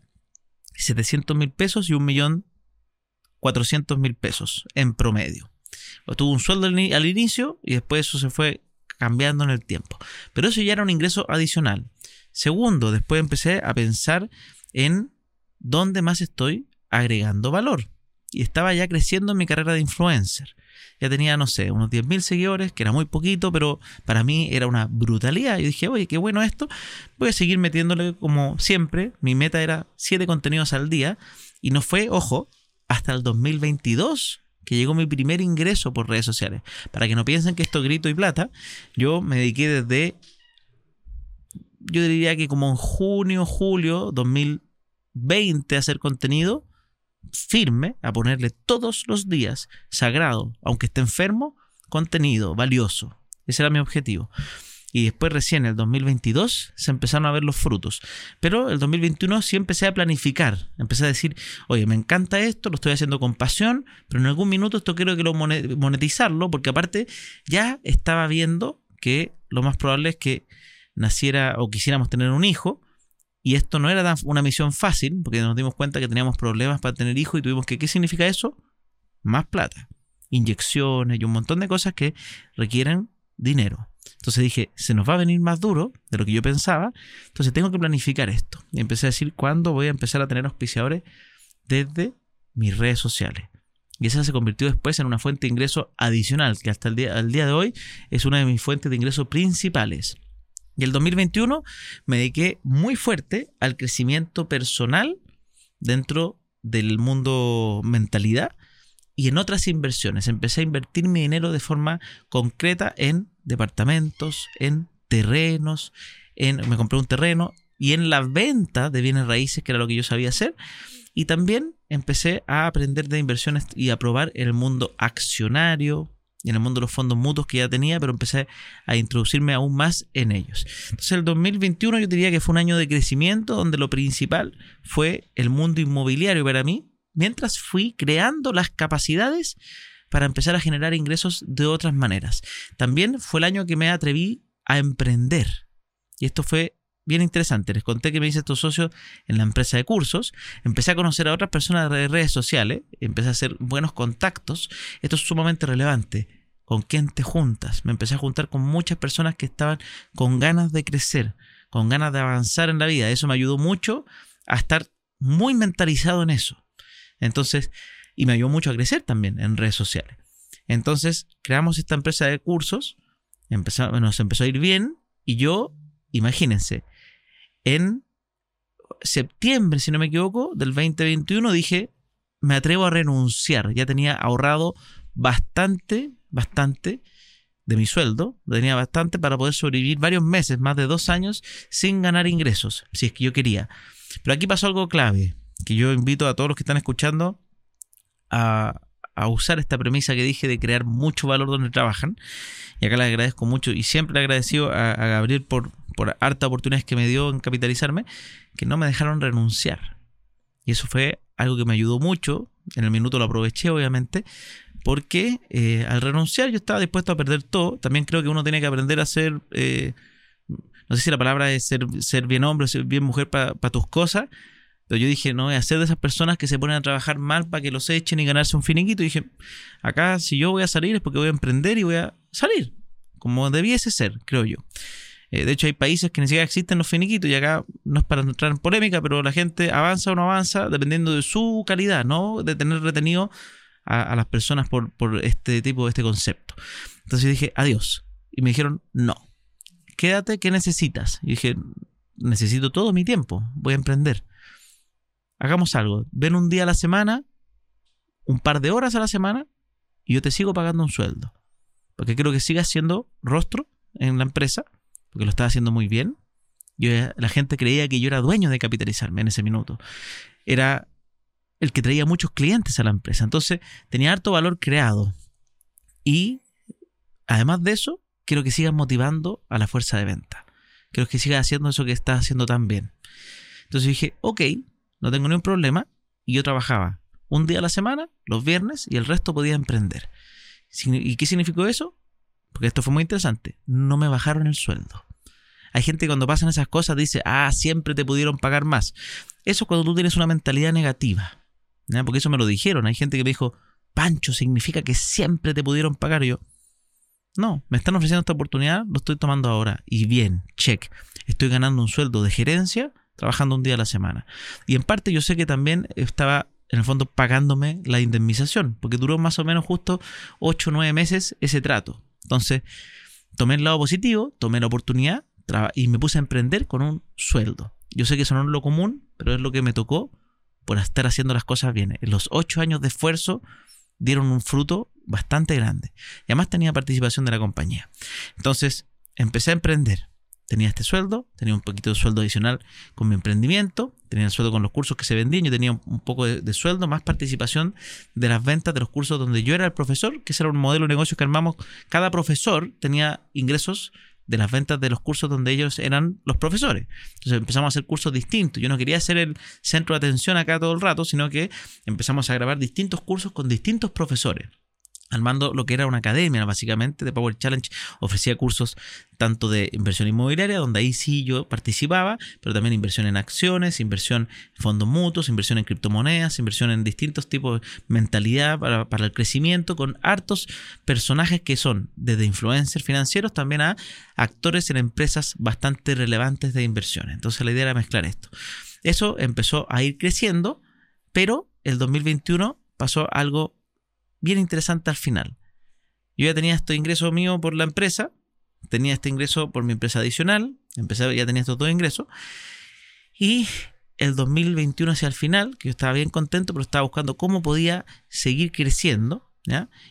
700 mil pesos y 1.400.000 pesos en promedio. tuve un sueldo al inicio y después eso se fue cambiando en el tiempo. Pero eso ya era un ingreso adicional. Segundo, después empecé a pensar en dónde más estoy agregando valor. Y estaba ya creciendo en mi carrera de influencer ya tenía, no sé, unos 10.000 seguidores, que era muy poquito, pero para mí era una brutalidad. Yo dije, oye, qué bueno esto, voy a seguir metiéndole como siempre. Mi meta era 7 contenidos al día y no fue, ojo, hasta el 2022 que llegó mi primer ingreso por redes sociales. Para que no piensen que esto grito y plata, yo me dediqué desde, yo diría que como en junio, julio 2020 a hacer contenido firme a ponerle todos los días, sagrado, aunque esté enfermo, contenido valioso. Ese era mi objetivo. Y después recién en el 2022 se empezaron a ver los frutos. Pero el 2021 sí empecé a planificar. Empecé a decir, oye, me encanta esto, lo estoy haciendo con pasión, pero en algún minuto esto quiero que lo monetizarlo, porque aparte ya estaba viendo que lo más probable es que naciera o quisiéramos tener un hijo y esto no era una misión fácil, porque nos dimos cuenta que teníamos problemas para tener hijos y tuvimos que, ¿qué significa eso? Más plata, inyecciones y un montón de cosas que requieren dinero. Entonces dije, se nos va a venir más duro de lo que yo pensaba, entonces tengo que planificar esto. Y empecé a decir cuándo voy a empezar a tener auspiciadores desde mis redes sociales. Y esa se convirtió después en una fuente de ingreso adicional, que hasta el día, el día de hoy es una de mis fuentes de ingreso principales. Y el 2021 me dediqué muy fuerte al crecimiento personal dentro del mundo mentalidad y en otras inversiones. Empecé a invertir mi dinero de forma concreta en departamentos, en terrenos, en, me compré un terreno y en la venta de bienes raíces, que era lo que yo sabía hacer. Y también empecé a aprender de inversiones y a probar el mundo accionario, en el mundo de los fondos mutuos que ya tenía, pero empecé a introducirme aún más en ellos. Entonces el 2021 yo diría que fue un año de crecimiento donde lo principal fue el mundo inmobiliario para mí, mientras fui creando las capacidades para empezar a generar ingresos de otras maneras. También fue el año que me atreví a emprender. Y esto fue bien interesante. Les conté que me hice estos socios en la empresa de cursos. Empecé a conocer a otras personas de redes sociales. Empecé a hacer buenos contactos. Esto es sumamente relevante. ¿Con quién te juntas? Me empecé a juntar con muchas personas que estaban con ganas de crecer, con ganas de avanzar en la vida. Eso me ayudó mucho a estar muy mentalizado en eso. Entonces, y me ayudó mucho a crecer también en redes sociales. Entonces, creamos esta empresa de cursos. Empezó, nos empezó a ir bien y yo, imagínense, en septiembre, si no me equivoco, del 2021 dije, me atrevo a renunciar. Ya tenía ahorrado bastante, bastante de mi sueldo, tenía bastante para poder sobrevivir varios meses, más de dos años, sin ganar ingresos, si es que yo quería. Pero aquí pasó algo clave, que yo invito a todos los que están escuchando a, usar esta premisa que dije de crear mucho valor donde trabajan. Y acá le agradezco mucho y siempre le agradecido a Gabriel por, por harta oportunidades que me dio en capitalizarme, que no me dejaron renunciar. Y eso fue algo que me ayudó mucho. En el minuto lo aproveché, obviamente, porque eh, al renunciar yo estaba dispuesto a perder todo. También creo que uno tiene que aprender a ser, eh, no sé si la palabra es ser, ser bien hombre, ser bien mujer para tus cosas. Pero yo dije, no voy de esas personas que se ponen a trabajar mal para que los echen y ganarse un finiquito. Y dije, acá si yo voy a salir es porque voy a emprender y voy a salir, como debiese ser, creo yo. Eh, de hecho, hay países que ni siquiera existen los finiquitos y acá no es para entrar en polémica, pero la gente avanza o no avanza dependiendo de su calidad, ¿no? De tener retenido a, las personas por, este tipo, de este concepto. Entonces dije, adiós. Y me dijeron, no. Quédate, ¿qué necesitas? Y dije, necesito todo mi tiempo, voy a emprender. Hagamos algo. Ven un día a la semana, un par de horas a la semana, y yo te sigo pagando un sueldo. Porque quiero que sigas siendo rostro en la empresa porque lo estaba haciendo muy bien Yo, la gente creía que yo era dueño de capitalizarme en ese minuto. Era el que traía muchos clientes a la empresa. Entonces tenía harto valor creado. Y además de eso, quiero que sigas motivando a la fuerza de venta. Quiero que sigas haciendo eso que estás haciendo tan bien. Entonces dije, ok, no tengo ningún problema. Y yo trabajaba un día a la semana, los viernes, y el resto podía emprender. ¿Y qué significó eso? Porque esto fue muy interesante. No me bajaron el sueldo. Hay gente que cuando pasan esas cosas dice, ah, siempre te pudieron pagar más. Eso es cuando tú tienes una mentalidad negativa. Porque eso me lo dijeron. Hay gente que me dijo, Pancho, significa que siempre te pudieron pagar. yo, no, me están ofreciendo esta oportunidad, lo estoy tomando ahora. Y bien, check. Estoy ganando un sueldo de gerencia trabajando un día a la semana. Y en parte yo sé que también estaba en el fondo pagándome la indemnización, porque duró más o menos justo 8 o 9 meses ese trato. Entonces, tomé el lado positivo, tomé la oportunidad y me puse a emprender con un sueldo. Yo sé que eso no es lo común, pero es lo que me tocó por estar haciendo las cosas bien. En los 8 años de esfuerzo dieron un fruto bastante grande. Y además tenía participación de la compañía. Entonces, empecé a emprender tenía este sueldo, tenía un poquito de sueldo adicional con mi emprendimiento, tenía el sueldo con los cursos que se vendían, yo tenía un poco de, sueldo, más participación de las ventas de los cursos donde yo era el profesor, que ese era un modelo de negocio que armamos. Cada profesor tenía ingresos de las ventas de los cursos donde ellos eran los profesores. Entonces empezamos a hacer cursos distintos. Yo no quería ser el centro de atención acá todo el rato, sino que empezamos a grabar distintos cursos con distintos profesores armando lo que era una academia, básicamente, de Power Challenge. Ofrecía cursos tanto de inversión inmobiliaria, donde ahí sí yo participaba, pero también inversión en acciones, inversión en fondos mutuos, inversión en criptomonedas, inversión en distintos tipos de mentalidad para, para el crecimiento, con hartos personajes que son desde influencers financieros también a actores en empresas bastante relevantes de inversiones. Entonces la idea era mezclar esto. Eso empezó a ir creciendo, pero el 2021 pasó algo bien interesante al final. Yo ya tenía este ingreso mío por la empresa, tenía este ingreso por mi empresa adicional, empecé, ya tenía estos dos ingresos, y el 2021 hacia el final, que yo estaba bien contento, pero estaba buscando cómo podía seguir creciendo.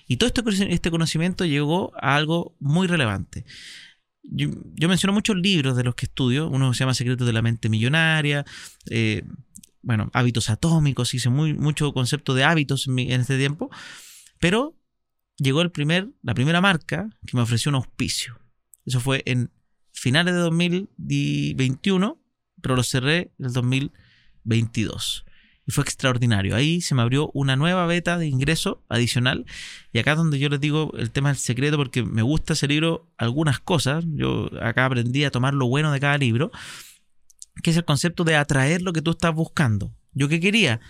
Y todo este, este conocimiento llegó a algo muy relevante. Yo, menciono muchos libros de los que estudio, uno se llama Secretos de la Mente Millonaria, eh, bueno, hábitos atómicos, hice muy, mucho concepto de hábitos en este tiempo, pero llegó el primer, la primera marca que me ofreció un auspicio. Eso fue en finales de 2021, pero lo cerré en el 2022. Y fue extraordinario. Ahí se me abrió una nueva beta de ingreso adicional. Y acá es donde yo les digo el tema del secreto, porque me gusta ese libro algunas cosas. Yo acá aprendí a tomar lo bueno de cada libro, que es el concepto de atraer lo que tú estás buscando. ¿Yo qué quería?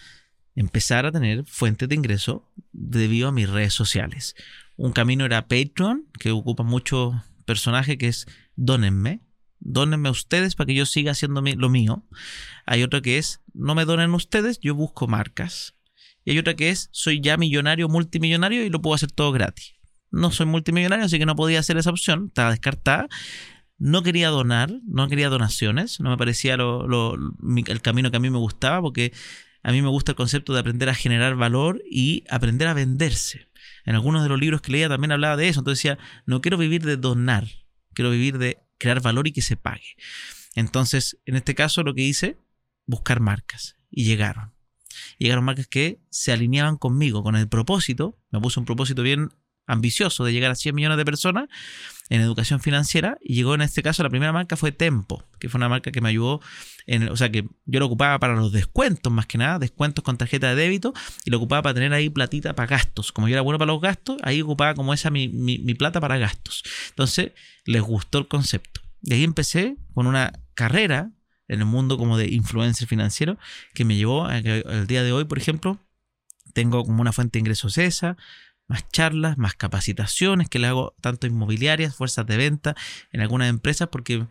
Empezar a tener fuentes de ingreso debido a mis redes sociales. Un camino era Patreon, que ocupa mucho personaje, que es donenme. Donenme ustedes para que yo siga haciendo lo mío. Hay otro que es no me donen ustedes, yo busco marcas. Y hay otra que es soy ya millonario, multimillonario y lo puedo hacer todo gratis. No soy multimillonario, así que no podía hacer esa opción, estaba descartada. No quería donar, no quería donaciones, no me parecía el camino que a mí me gustaba porque a mí me gusta el concepto de aprender a generar valor y aprender a venderse. En algunos de los libros que leía también hablaba de eso. Entonces decía, no quiero vivir de donar, quiero vivir de crear valor y que se pague. Entonces, en este caso lo que hice, buscar marcas. Y llegaron. Llegaron marcas que se alineaban conmigo, con el propósito. Me puse un propósito bien ambicioso de llegar a 100 millones de personas en educación financiera y llegó en este caso la primera marca fue Tempo, que fue una marca que me ayudó, en, o sea que yo lo ocupaba para los descuentos más que nada, descuentos con tarjeta de débito y lo ocupaba para tener ahí platita para gastos. Como yo era bueno para los gastos, ahí ocupaba como esa mi, mi plata para gastos. Entonces les gustó el concepto. Y ahí empecé con una carrera en el mundo como de influencer financiero que me llevó a que el día de hoy, por ejemplo, tengo como una fuente de ingresos esa, más charlas, más capacitaciones que le hago tanto inmobiliarias, fuerzas de venta en algunas empresas, porque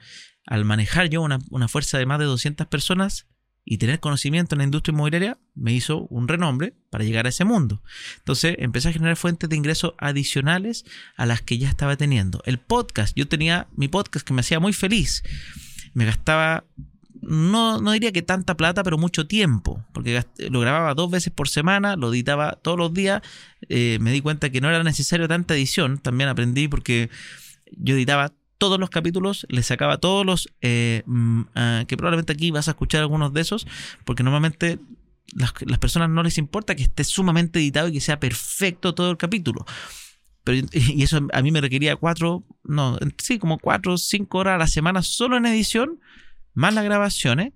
al manejar yo una, fuerza de más de 200 personas y tener conocimiento en la industria inmobiliaria me hizo un renombre para llegar a ese mundo. Entonces empecé a generar fuentes de ingresos adicionales a las que ya estaba teniendo. El podcast, yo tenía mi podcast que me hacía muy feliz. Me gastaba no, no diría que tanta plata, pero mucho tiempo, porque lo grababa dos veces por semana, lo editaba todos los días, eh, me di cuenta que no era necesario tanta edición, también aprendí porque yo editaba todos los capítulos, le sacaba todos los eh, mm, ah, que probablemente aquí vas a escuchar algunos de esos, porque normalmente las, las, personas no les importa que esté sumamente editado y que sea perfecto todo el capítulo. Pero, y eso a mí me requería cuatro, no, sí, como cuatro cinco horas a la semana solo en edición, más las grabaciones,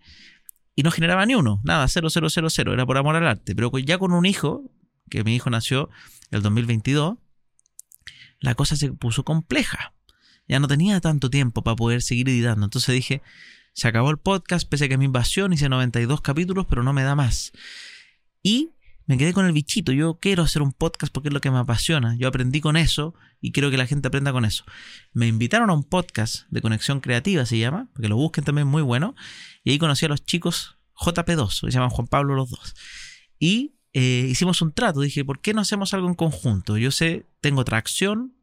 y no generaba ni uno, nada, cero, cero, cero, cero, era por amor al arte. Pero ya con un hijo, que mi hijo nació el 2022, la cosa se puso compleja. Ya no tenía tanto tiempo para poder seguir editando. Entonces dije, se acabó el podcast, pese a que mi invasión hice 92 capítulos, pero no me da más. Y me quedé con el bichito. Yo quiero hacer un podcast porque es lo que me apasiona. Yo aprendí con eso y quiero que la gente aprenda con eso. Me invitaron a un podcast de conexión creativa, se llama, porque lo busquen también muy bueno. Y ahí conocí a los chicos JP2, se llaman Juan Pablo los dos. Y eh, hicimos un trato. Dije, ¿por qué no hacemos algo en conjunto? Yo sé, tengo tracción,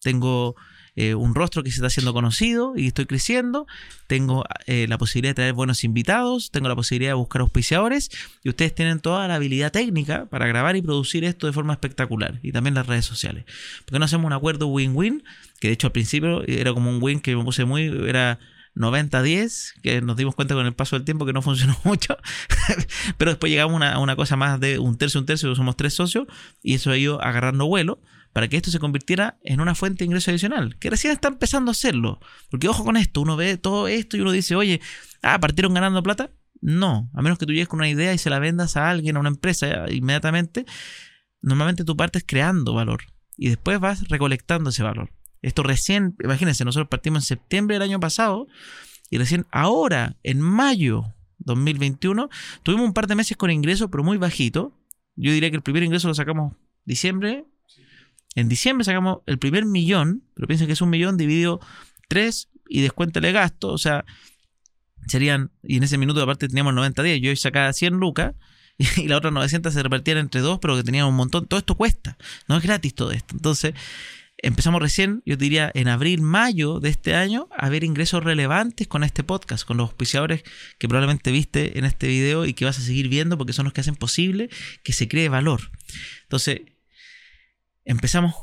tengo eh, un rostro que se está haciendo conocido y estoy creciendo, tengo eh, la posibilidad de traer buenos invitados, tengo la posibilidad de buscar auspiciadores y ustedes tienen toda la habilidad técnica para grabar y producir esto de forma espectacular y también las redes sociales. ¿Por qué no hacemos un acuerdo win-win? Que de hecho al principio era como un win que me puse muy, era 90-10, que nos dimos cuenta con el paso del tiempo que no funcionó mucho, pero después llegamos a una, cosa más de un tercio, un tercio, somos tres socios, y eso ha ido agarrando vuelo para que esto se convirtiera en una fuente de ingreso adicional, que recién está empezando a hacerlo. Porque ojo con esto, uno ve todo esto y uno dice, oye, ah, partieron ganando plata. No, a menos que tú llegues con una idea y se la vendas a alguien, a una empresa inmediatamente, normalmente tú partes creando valor y después vas recolectando ese valor. Esto recién, imagínense, nosotros partimos en septiembre del año pasado y recién ahora, en mayo 2021, tuvimos un par de meses con ingresos, pero muy bajito. Yo diría que el primer ingreso lo sacamos diciembre. En diciembre sacamos el primer millón, pero piensen que es un millón dividido tres y descuéntale gasto, o sea, serían, y en ese minuto aparte teníamos 90 días, yo sacaba 100 lucas y la otra 900 se repartían entre dos, pero que teníamos un montón, todo esto cuesta, no es gratis todo esto. Entonces, empezamos recién, yo diría en abril, mayo de este año, a ver ingresos relevantes con este podcast, con los auspiciadores que probablemente viste en este video y que vas a seguir viendo porque son los que hacen posible que se cree valor. Entonces, empezamos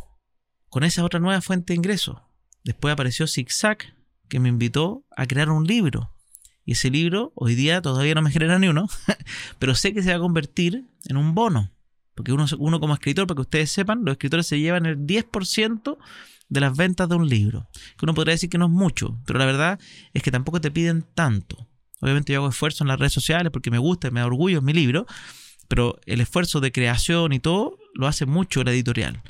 con esa otra nueva fuente de ingresos. Después apareció Zigzag, que me invitó a crear un libro. Y ese libro hoy día todavía no me genera ni uno, pero sé que se va a convertir en un bono. Porque uno, uno como escritor, para que ustedes sepan, los escritores se llevan el 10% de las ventas de un libro. Que uno podría decir que no es mucho, pero la verdad es que tampoco te piden tanto. Obviamente yo hago esfuerzo en las redes sociales porque me gusta, me da orgullo, es mi libro, pero el esfuerzo de creación y todo lo hace mucho la editorial.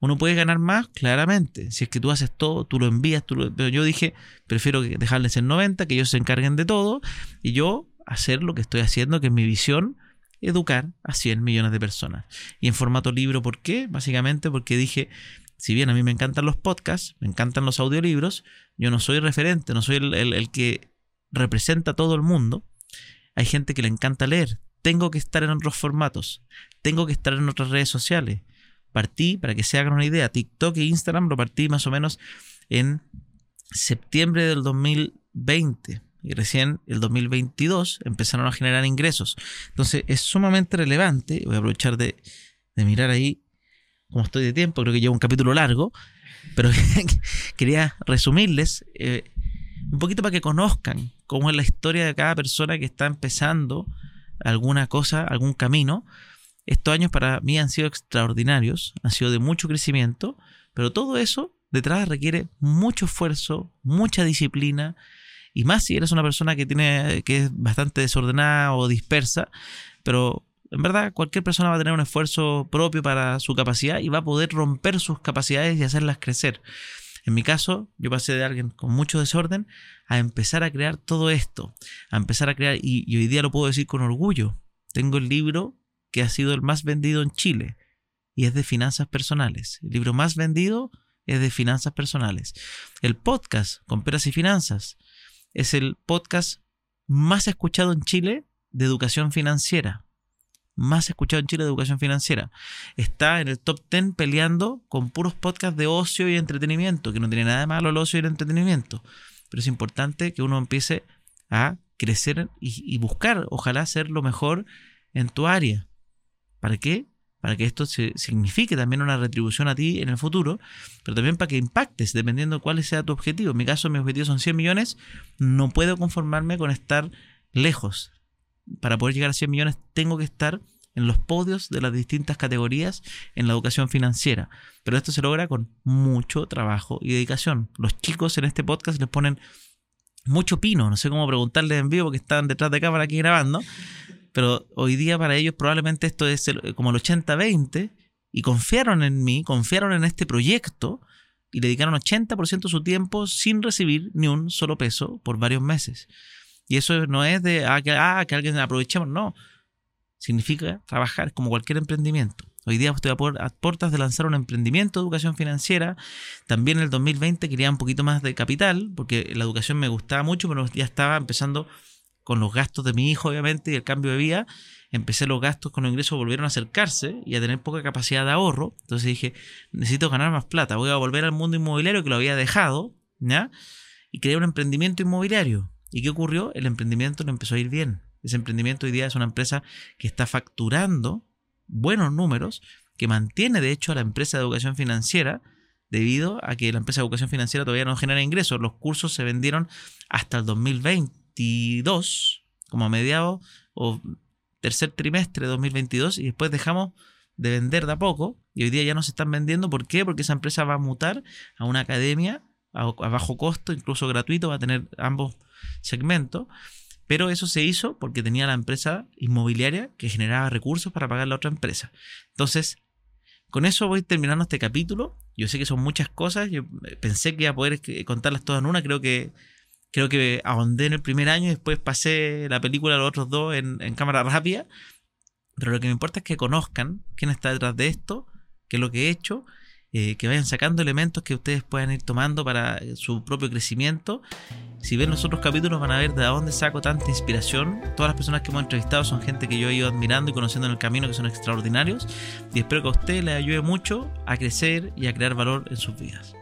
Uno puede ganar más, claramente. Si es que tú haces todo, tú lo envías, tú lo... pero yo dije, prefiero dejarles en 90, que ellos se encarguen de todo, y yo hacer lo que estoy haciendo, que es mi visión, educar a 100 millones de personas. Y en formato libro, ¿por qué? Básicamente porque dije, si bien a mí me encantan los podcasts, me encantan los audiolibros, yo no soy referente, no soy el, que representa a todo el mundo. Hay gente que le encanta leer. Tengo que estar en otros formatos. Tengo que estar en otras redes sociales. Partí, para que se hagan una idea, TikTok e Instagram lo partí más o menos en septiembre del 2020 y recién el 2022 empezaron a generar ingresos. Entonces es sumamente relevante, voy a aprovechar de, mirar ahí como estoy de tiempo, creo que llevo un capítulo largo, pero quería resumirles eh, un poquito para que conozcan cómo es la historia de cada persona que está empezando alguna cosa, algún camino. Estos años para mí han sido extraordinarios, han sido de mucho crecimiento, pero todo eso detrás requiere mucho esfuerzo, mucha disciplina, y más si eres una persona que tiene que es bastante desordenada o dispersa, pero en verdad cualquier persona va a tener un esfuerzo propio para su capacidad y va a poder romper sus capacidades y hacerlas crecer. En mi caso, yo pasé de alguien con mucho desorden a empezar a crear todo esto, a empezar a crear, y, y hoy día lo puedo decir con orgullo, tengo el libro que ha sido el más vendido en Chile y es de finanzas personales. El libro más vendido es de finanzas personales. El podcast con peras y finanzas es el podcast más escuchado en Chile de educación financiera. Más escuchado en Chile de educación financiera. Está en el top 10 peleando con puros podcasts de ocio y entretenimiento, que no tiene nada de malo el ocio y el entretenimiento. Pero es importante que uno empiece a crecer y, y buscar, ojalá, ser lo mejor en tu área. ¿Para qué? para que esto se, signifique también una retribución a ti en el futuro, pero también para que impactes, dependiendo de cuál sea tu objetivo. En mi caso, mi objetivo son 100 millones, no puedo conformarme con estar lejos. Para poder llegar a 100 millones tengo que estar en los podios de las distintas categorías en la educación financiera. Pero esto se logra con mucho trabajo y dedicación. Los chicos en este podcast les ponen mucho pino, no sé cómo preguntarles en vivo que están detrás de cámara aquí grabando, pero hoy día para ellos probablemente esto es como el 80-20 y confiaron en mí, confiaron en este proyecto y dedicaron 80% de su tiempo sin recibir ni un solo peso por varios meses. Y eso no es de ah, que, ah, alguien aprovechemos, no. Significa trabajar como cualquier emprendimiento. Hoy día estoy a, puertas de lanzar un emprendimiento de educación financiera. También en el 2020 quería un poquito más de capital, porque la educación me gustaba mucho, pero ya estaba empezando con los gastos de mi hijo, obviamente, y el cambio de vida. Empecé los gastos con los ingresos volvieron a acercarse y a tener poca capacidad de ahorro. Entonces dije, necesito ganar más plata. Voy a volver al mundo inmobiliario que lo había dejado, ¿ya? Y creé un emprendimiento inmobiliario. ¿Y qué ocurrió? El emprendimiento no empezó a ir bien. Ese emprendimiento hoy día es una empresa que está facturando buenos números, que mantiene de hecho a la empresa de educación financiera, debido a que la empresa de educación financiera todavía no genera ingresos. Los cursos se vendieron hasta el 2022, como a mediados o tercer trimestre de 2022, y después dejamos de vender de a poco, y hoy día ya no se están vendiendo. ¿Por qué? Porque esa empresa va a mutar a una academia a, a bajo costo, incluso gratuito, va a tener ambos segmentos pero eso se hizo porque tenía la empresa inmobiliaria que generaba recursos para pagar la otra empresa. Entonces, con eso voy terminando este capítulo. Yo sé que son muchas cosas. Yo pensé que iba a poder contarlas todas en una. Creo que creo que ahondé en el primer año y después pasé la película los otros dos en, cámara rápida. Pero lo que me importa es que conozcan quién está detrás de esto, qué es lo que he hecho eh, que vayan sacando elementos que ustedes puedan ir tomando para eh, su propio crecimiento. Si ven los otros capítulos van a ver de dónde saco tanta inspiración. Todas las personas que hemos entrevistado son gente que yo he ido admirando y conociendo en el camino que son extraordinarios. Y espero que a usted le ayude mucho a crecer y a crear valor en sus vidas.